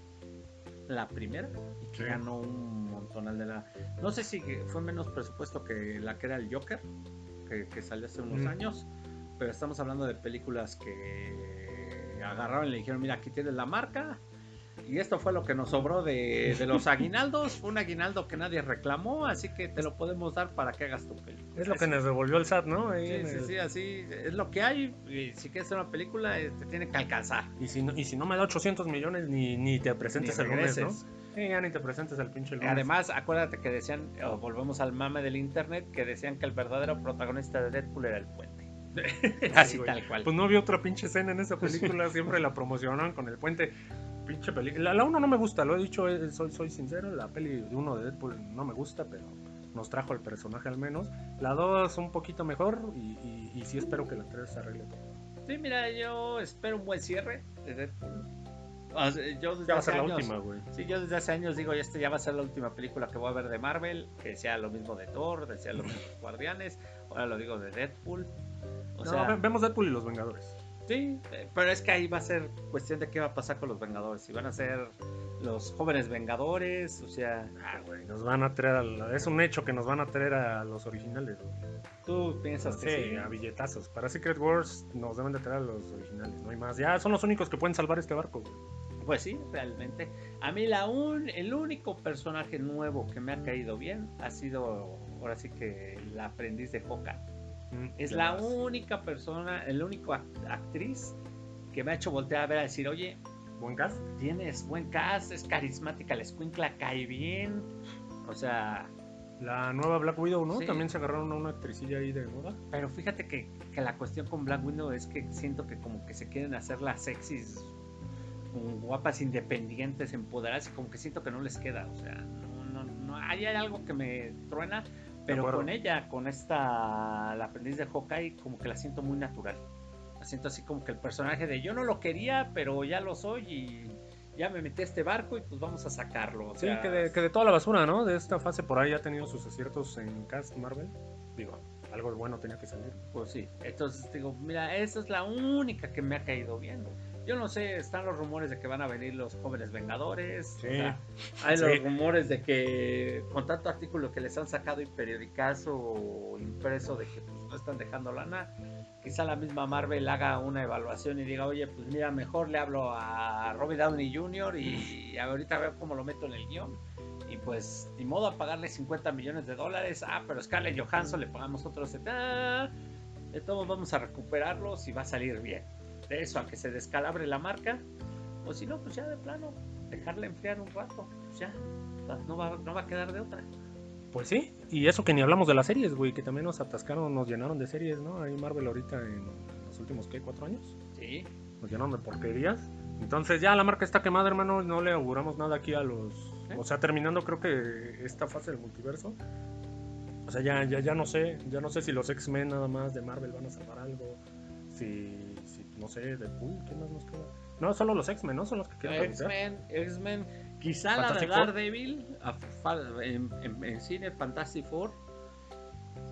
La primera, y que Sí. ganó un montonal de la. No sé si fue menos presupuesto que la que era el Joker, que, que salió hace unos Mm. años, pero estamos hablando de películas que agarraron y le dijeron: Mira, aquí tienes la marca. Y esto fue lo que nos sobró de, de los aguinaldos. Fue un aguinaldo que nadie reclamó, así que te lo podemos dar para que hagas tu película. Es lo que nos devolvió el SAT, ¿no? Ahí Sí, sí, el- sí, así es lo que hay. Y si quieres hacer una película, eh, te tiene que alcanzar. Y, si no, y si no me da 800 millones, ni, ni te presentes Ni el lunes, ¿no? Sí, ya ni te presentes el pinche lunes. Además, acuérdate que decían, volvemos al mame del internet, que decían que el verdadero protagonista de Deadpool era el puente. Así tal cual. Pues no había otra pinche escena en esa película, siempre la promocionaban con el puente. Pinche película. La 1 no me gusta, lo he dicho, eh, soy, soy sincero. La peli de uno de Deadpool no me gusta, pero nos trajo el personaje al menos. La 2 un poquito mejor y, y, y sí espero que la 3 se arregle todo. Sí, mira, yo espero un buen cierre de Deadpool. O sea, yo desde Ya va a ser la última, güey. Sí, yo desde hace años digo, este ya va a ser la última película que voy a ver de Marvel, que sea lo mismo de Thor, que sea lo mismo de Guardianes, ahora lo digo de Deadpool. O No, sea, ve- vemos Deadpool y los Vengadores. Sí, eh, pero es que ahí va a ser cuestión de qué va a pasar con los Vengadores. Si van a ser los jóvenes Vengadores, o sea, Ah, güey, nos van a traer a la- Es un hecho que nos van a traer a los originales, güey. tú piensas que Sí, sí. a billetazos. Para Secret Wars nos deben de traer a los originales, no hay más. Ya son los únicos que pueden salvar este barco, güey. Pues sí, realmente. A mí la un, el único personaje nuevo que me ha caído bien ha sido, ahora sí que la aprendiz de Hawkeye. Es la más. única persona, el único act- actriz que me ha hecho voltear a ver a decir, oye, Buen cast. tienes buen cast, es carismática, la escuincla cae bien. O sea, La nueva Black Widow, ¿no? Sí. También se agarraron a una actricilla ahí de moda. Pero fíjate que, que la cuestión con Black Widow es que siento que como que se quieren hacer las sexys, guapas, independientes, empoderadas, y como que siento que no les queda. O sea, no, no, no ahí hay algo que me truena, pero acuerdo. con ella, con esta, la aprendiz de Hawkeye, como que la siento muy natural. siento así como que el personaje de yo no lo quería, pero ya lo soy y ya me metí a este barco y pues vamos a sacarlo. sí, que de, que de, toda la basura, ¿no? De esta fase por ahí ha tenido sus aciertos en Cast Marvel. Digo, algo bueno tenía que salir. Pues sí, entonces digo, mira, esa es la única que me ha caído bien. Yo no sé, están los rumores de que van a venir los jóvenes vengadores. Sí. hay los rumores de que con tanto artículo que les han sacado en periodicazo o impreso de que pues, no están dejando lana, quizá la misma Marvel haga una evaluación y diga, oye, pues mira, mejor le hablo a Robbie Downey Jr. y, ahorita veo cómo lo meto en el guion. Y pues, ni modo a pagarle 50 millones de dólares. Ah, pero Scarlett Johansson le pagamos otros 70. De todos vamos a recuperarlos y va a salir bien de eso a que se descalabre la marca, o si no, pues ya de plano, dejarla enfriar un rato, pues ya, no va, no va a quedar de otra. Pues sí, y eso que ni hablamos de las series, güey, que también nos atascaron, nos llenaron de series, ¿no? Ahí Marvel ahorita en los últimos, ¿qué? ¿Cuatro años? Sí. Nos llenaron de porquerías. Entonces ya la marca está quemada, hermano, no le auguramos nada aquí a los... O sea, terminando creo que esta fase del multiverso. O sea, ya, ya, ya no sé, ya no sé si los X-Men nada más de Marvel van a salvar algo. Si no sé, Deadpool, ¿qué más nos queda? No, solo los X-Men, ¿no? Son los que quedan. X-Men, X-Men, quizá la de Daredevil en, en, cine Fantastic Four.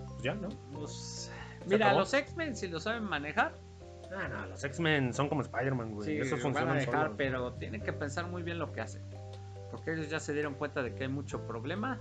Pues ya, ¿no? Pues, mira, los X-Men, si lo saben manejar. Ah, no, los X-Men son como Spider-Man, güey. Sí, Eso funciona. manejar, pero tienen que pensar muy bien lo que hacen. Porque ellos ya se dieron cuenta de que hay mucho problema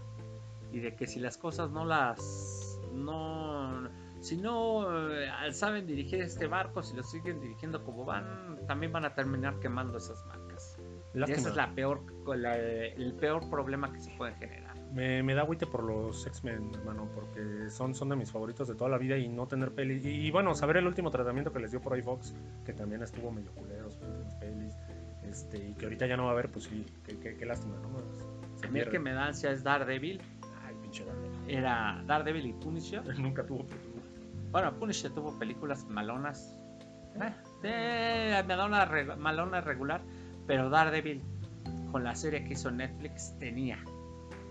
y de que si las cosas no las. no si no eh, saben dirigir este barco, si lo siguen dirigiendo como van, también van a terminar quemando esas marcas. Y ese es la peor, el peor problema que se puede generar. Me, da agüite por los X-Men, hermano, porque son, son de mis favoritos de toda la vida y no tener pelis. Y, bueno, saber el último tratamiento que les dio por ahí Fox, que también estuvo medio culero sus últimas pelis, este, y que ahorita ya no va a haber, pues sí, qué, lástima, ¿no? a mí el que me da ansia es Daredevil. Ay, pinche Daredevil. Era Daredevil y Punisher. Nunca tuvo bueno, Punisher tuvo películas malonas. Eh, malona, malona regular. Pero Daredevil, con la serie que hizo Netflix, tenía.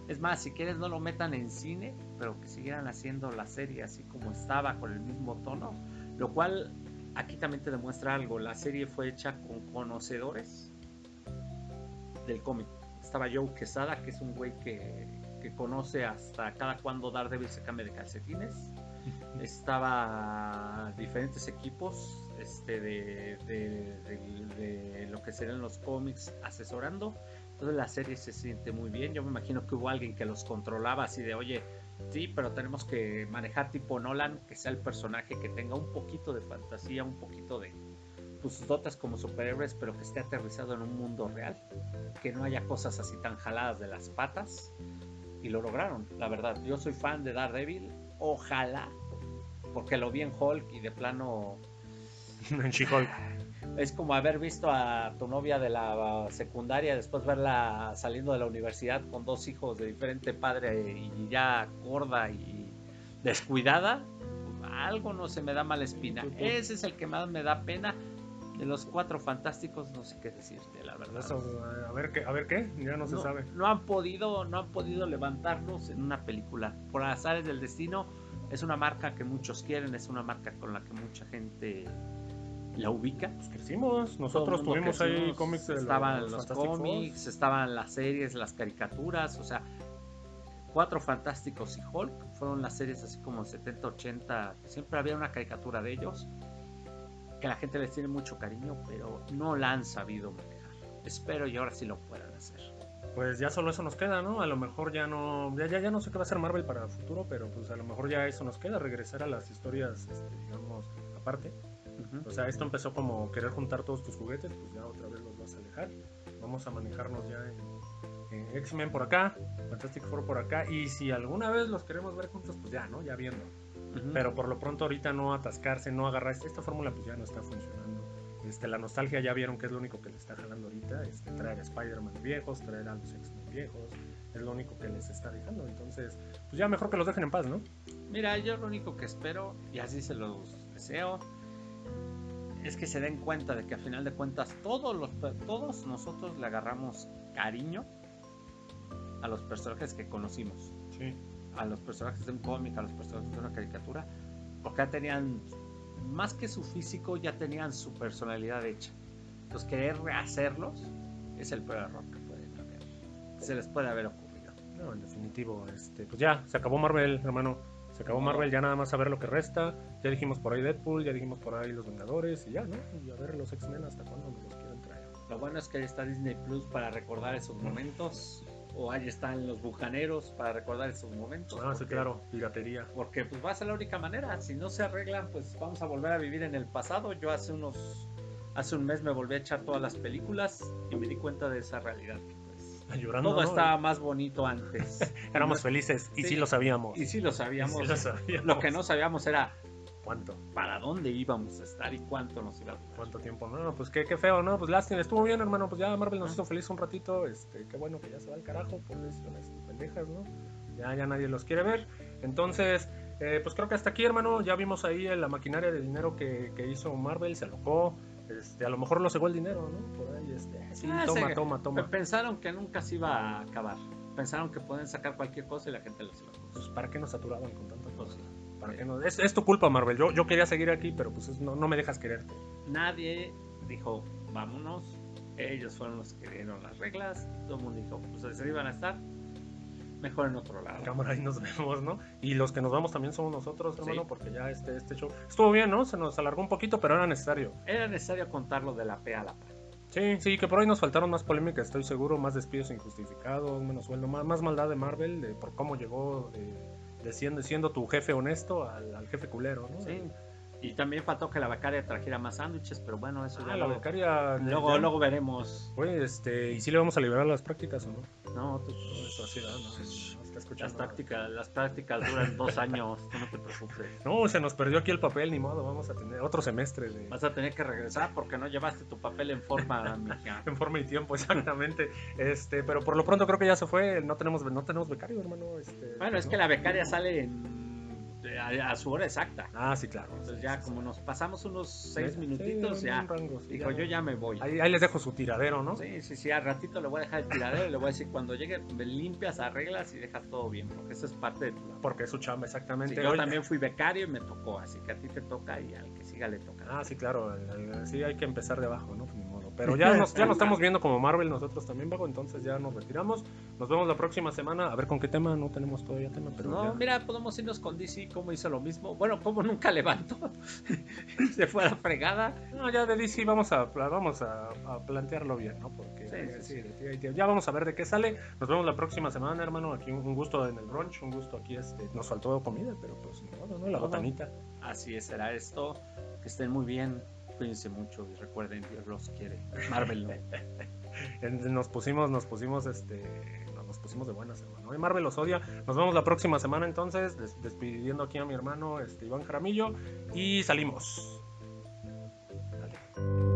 Es más, si quieres no lo metan en cine, pero que siguieran haciendo la serie así como estaba, con el mismo tono. Lo cual aquí también te demuestra algo. La serie fue hecha con conocedores del cómic. Estaba Joe Quesada, que es un güey que, que conoce hasta cada cuando Daredevil se cambia de calcetines estaba diferentes equipos este, de, de, lo que serían los cómics asesorando. Entonces la serie se siente muy bien. Yo me imagino que hubo alguien que los controlaba así de, oye, sí, pero tenemos que manejar tipo Nolan, que sea el personaje que tenga un poquito de fantasía, un poquito de pues, dotas como superhéroes, pero que esté aterrizado en un mundo real. Que no haya cosas así tan jaladas de las patas. Y lo lograron, la verdad. Yo soy fan de Daredevil Ojalá, porque lo vi en Hulk y de plano. en She-Hulk. Es como haber visto a tu novia de la secundaria, después verla saliendo de la universidad con dos hijos de diferente padre y ya gorda y descuidada. Algo no se me da mala espina. Ese es el que más me da pena. De los cuatro fantásticos, no sé qué decirte, la verdad. a ver qué, a ver qué, ya no se sabe. No han podido, no han podido levantarnos en una película. Por azares del destino, es una marca que muchos quieren, es una marca con la que mucha gente la ubica. Pues crecimos, nosotros tuvimos ahí cómics de Estaban los, cómics, estaban las series, las caricaturas, o sea, Cuatro Fantásticos y Hulk fueron las series así como 70, 80, siempre había una caricatura de ellos que la gente les tiene mucho cariño, pero no la han sabido manejar. Espero y ahora sí lo puedan hacer. Pues ya solo eso nos queda, ¿no? A lo mejor ya no, ya, ya, ya no sé qué va a hacer Marvel para el futuro, pero pues a lo mejor ya eso nos queda, regresar a las historias, este, digamos, aparte. O sea, esto empezó como querer juntar todos tus juguetes, pues ya otra vez los vas a alejar. Vamos a manejarnos ya en, X-Men por acá, Fantastic Four por acá, y si alguna vez los queremos ver juntos, pues ya, ¿no? Ya viendo. Pero por lo pronto ahorita no atascarse, no agarrar esta fórmula pues ya no está funcionando. Este, la nostalgia ya vieron que es lo único que les está jalando ahorita, este, traer a Spider-Man viejos, traer a los X-Men viejos, es lo único que les está dejando. Entonces, pues ya mejor que los dejen en paz, ¿no? Mira, yo lo único que espero, y así se los deseo, es que se den cuenta de que a final de cuentas todos, los, todos nosotros le agarramos cariño a los personajes que conocimos. Sí a los personajes de un cómic, a los personajes de una caricatura, porque ya tenían más que su físico, ya tenían su personalidad hecha. Entonces, querer rehacerlos es el peor error que pueden haber. Se les puede haber ocurrido. No, en definitivo, este, pues ya, se acabó Marvel, hermano. Se acabó Marvel, ya nada más a ver lo que resta. Ya dijimos por ahí Deadpool, ya dijimos por ahí Los Vengadores y ya, ¿no? Y a ver los X-Men hasta cuándo nos los quieren traer. Lo bueno es que ahí está Disney Plus para recordar esos momentos. O ahí están los bucaneros para recordar esos momentos. Ah, sí, claro, piratería. Porque pues va a ser la única manera. Si no se arreglan, pues vamos a volver a vivir en el pasado. Yo hace unos, hace un mes me volví a echar todas las películas y me di cuenta de esa realidad. pues, Llorando. todo ¿no? estaba más bonito antes. Éramos felices y sí, Sí. lo sabíamos. Y sí lo sabíamos. Sí lo sabíamos. Lo que no sabíamos era ¿Cuánto? para dónde íbamos a estar y cuánto nos iba a durar. ¿Cuánto tiempo? No, pues qué, qué feo, ¿no? Pues lástima, estuvo bien, hermano. Pues ya Marvel nos hizo feliz un ratito. Este, qué bueno que ya se va al carajo por decisiones pendejas, ¿no? Ya, ya nadie los quiere ver. Entonces, eh, pues creo que hasta aquí, hermano. Ya vimos ahí la maquinaria de dinero que, que hizo Marvel, se alocó. Este, a lo mejor lo cegó el dinero, ¿no? Por ahí, este, sí, Ah, toma, toma, toma. Pensaron que nunca se iba a acabar. Pensaron que pueden sacar cualquier cosa y la gente los iba a Pues. ¿para qué nos saturaban con tantas Pues, cosas? ¿Para qué no? Es, es tu culpa, Marvel. Yo, yo quería seguir aquí, pero pues es- no, no me dejas quererte. Nadie dijo, vámonos. Ellos fueron los que dieron las reglas. Todo el mundo dijo, pues se iban a estar. Mejor en otro lado. cámara ahí nos vemos, ¿no? Y los que nos vamos también somos nosotros, hermano, Sí. porque ya este, este show estuvo bien, ¿no? Se nos alargó un poquito, pero era necesario. Era necesario contarlo de la P a la P. Sí, sí, que por ahí nos faltaron más polémicas, estoy seguro, más despidos injustificados, menos sueldo, más, más maldad de Marvel, de por cómo llegó de, de siendo, siendo tu jefe honesto al, al jefe culero, ¿no? Sí. Y también faltó que la becaria trajera más sándwiches, pero bueno, eso Ah, ya la becaria. luego, ya- luego veremos. Oye, este, ¿y si le vamos a liberar las prácticas o no? No, tú- no, está escuchando. las prácticas, las prácticas duran dos años, tú no te preocupes. No, se nos perdió aquí el papel, ni modo, vamos a tener otro semestre de... Vas a tener que regresar porque no llevaste tu papel en forma, mija. En forma y tiempo, exactamente. Este, pero por lo pronto creo que ya se fue. No tenemos, no tenemos becario, hermano. Este, Bueno, es ¿no? que la becaria sale en, a, a su hora exacta. Ah, sí, claro. Entonces sí, ya sí, como sí. nos pasamos unos seis minutitos, ya rango, dijo, ya. yo ya me voy. Ahí, ahí les dejo su tiradero, ¿no? Sí, sí, sí, al ratito le voy a dejar el tiradero y le voy a decir, cuando llegue, me limpias, arreglas y dejas todo bien, porque eso es parte de tu labor. Porque es su chamba, exactamente. yo Oye- también fui becario y me tocó, así que a ti te toca y al que siga le toca. Ah, sí, claro. Sí, hay que empezar de abajo, ¿no? Pero ya nos, ya nos estamos viendo como Marvel nosotros también, Vago. Entonces ya nos retiramos. Nos vemos la próxima semana. A ver con qué tema. No tenemos todavía tema, pero no, ya. mira, podemos irnos con DC, como hizo lo mismo. Bueno, como nunca levantó, se fue a la fregada. No, ya de DC vamos a, vamos a, a plantearlo bien, ¿no? Porque Sí, sí, sí, ya vamos a ver de qué sale. Nos vemos la próxima semana, hermano. Aquí un, un gusto en el brunch, un gusto aquí. Este, nos faltó comida, pero pues ¿no? La No, no. botanita. Así es, será esto. Que estén muy bien, Cuídense mucho y recuerden, Dios los quiere. Marvel no. nos pusimos, nos pusimos este nos pusimos de buenas, hermano. Y Marvel los odia. Nos vemos la próxima semana entonces, despidiendo aquí a mi hermano este, Iván Jaramillo. Y salimos. Dale.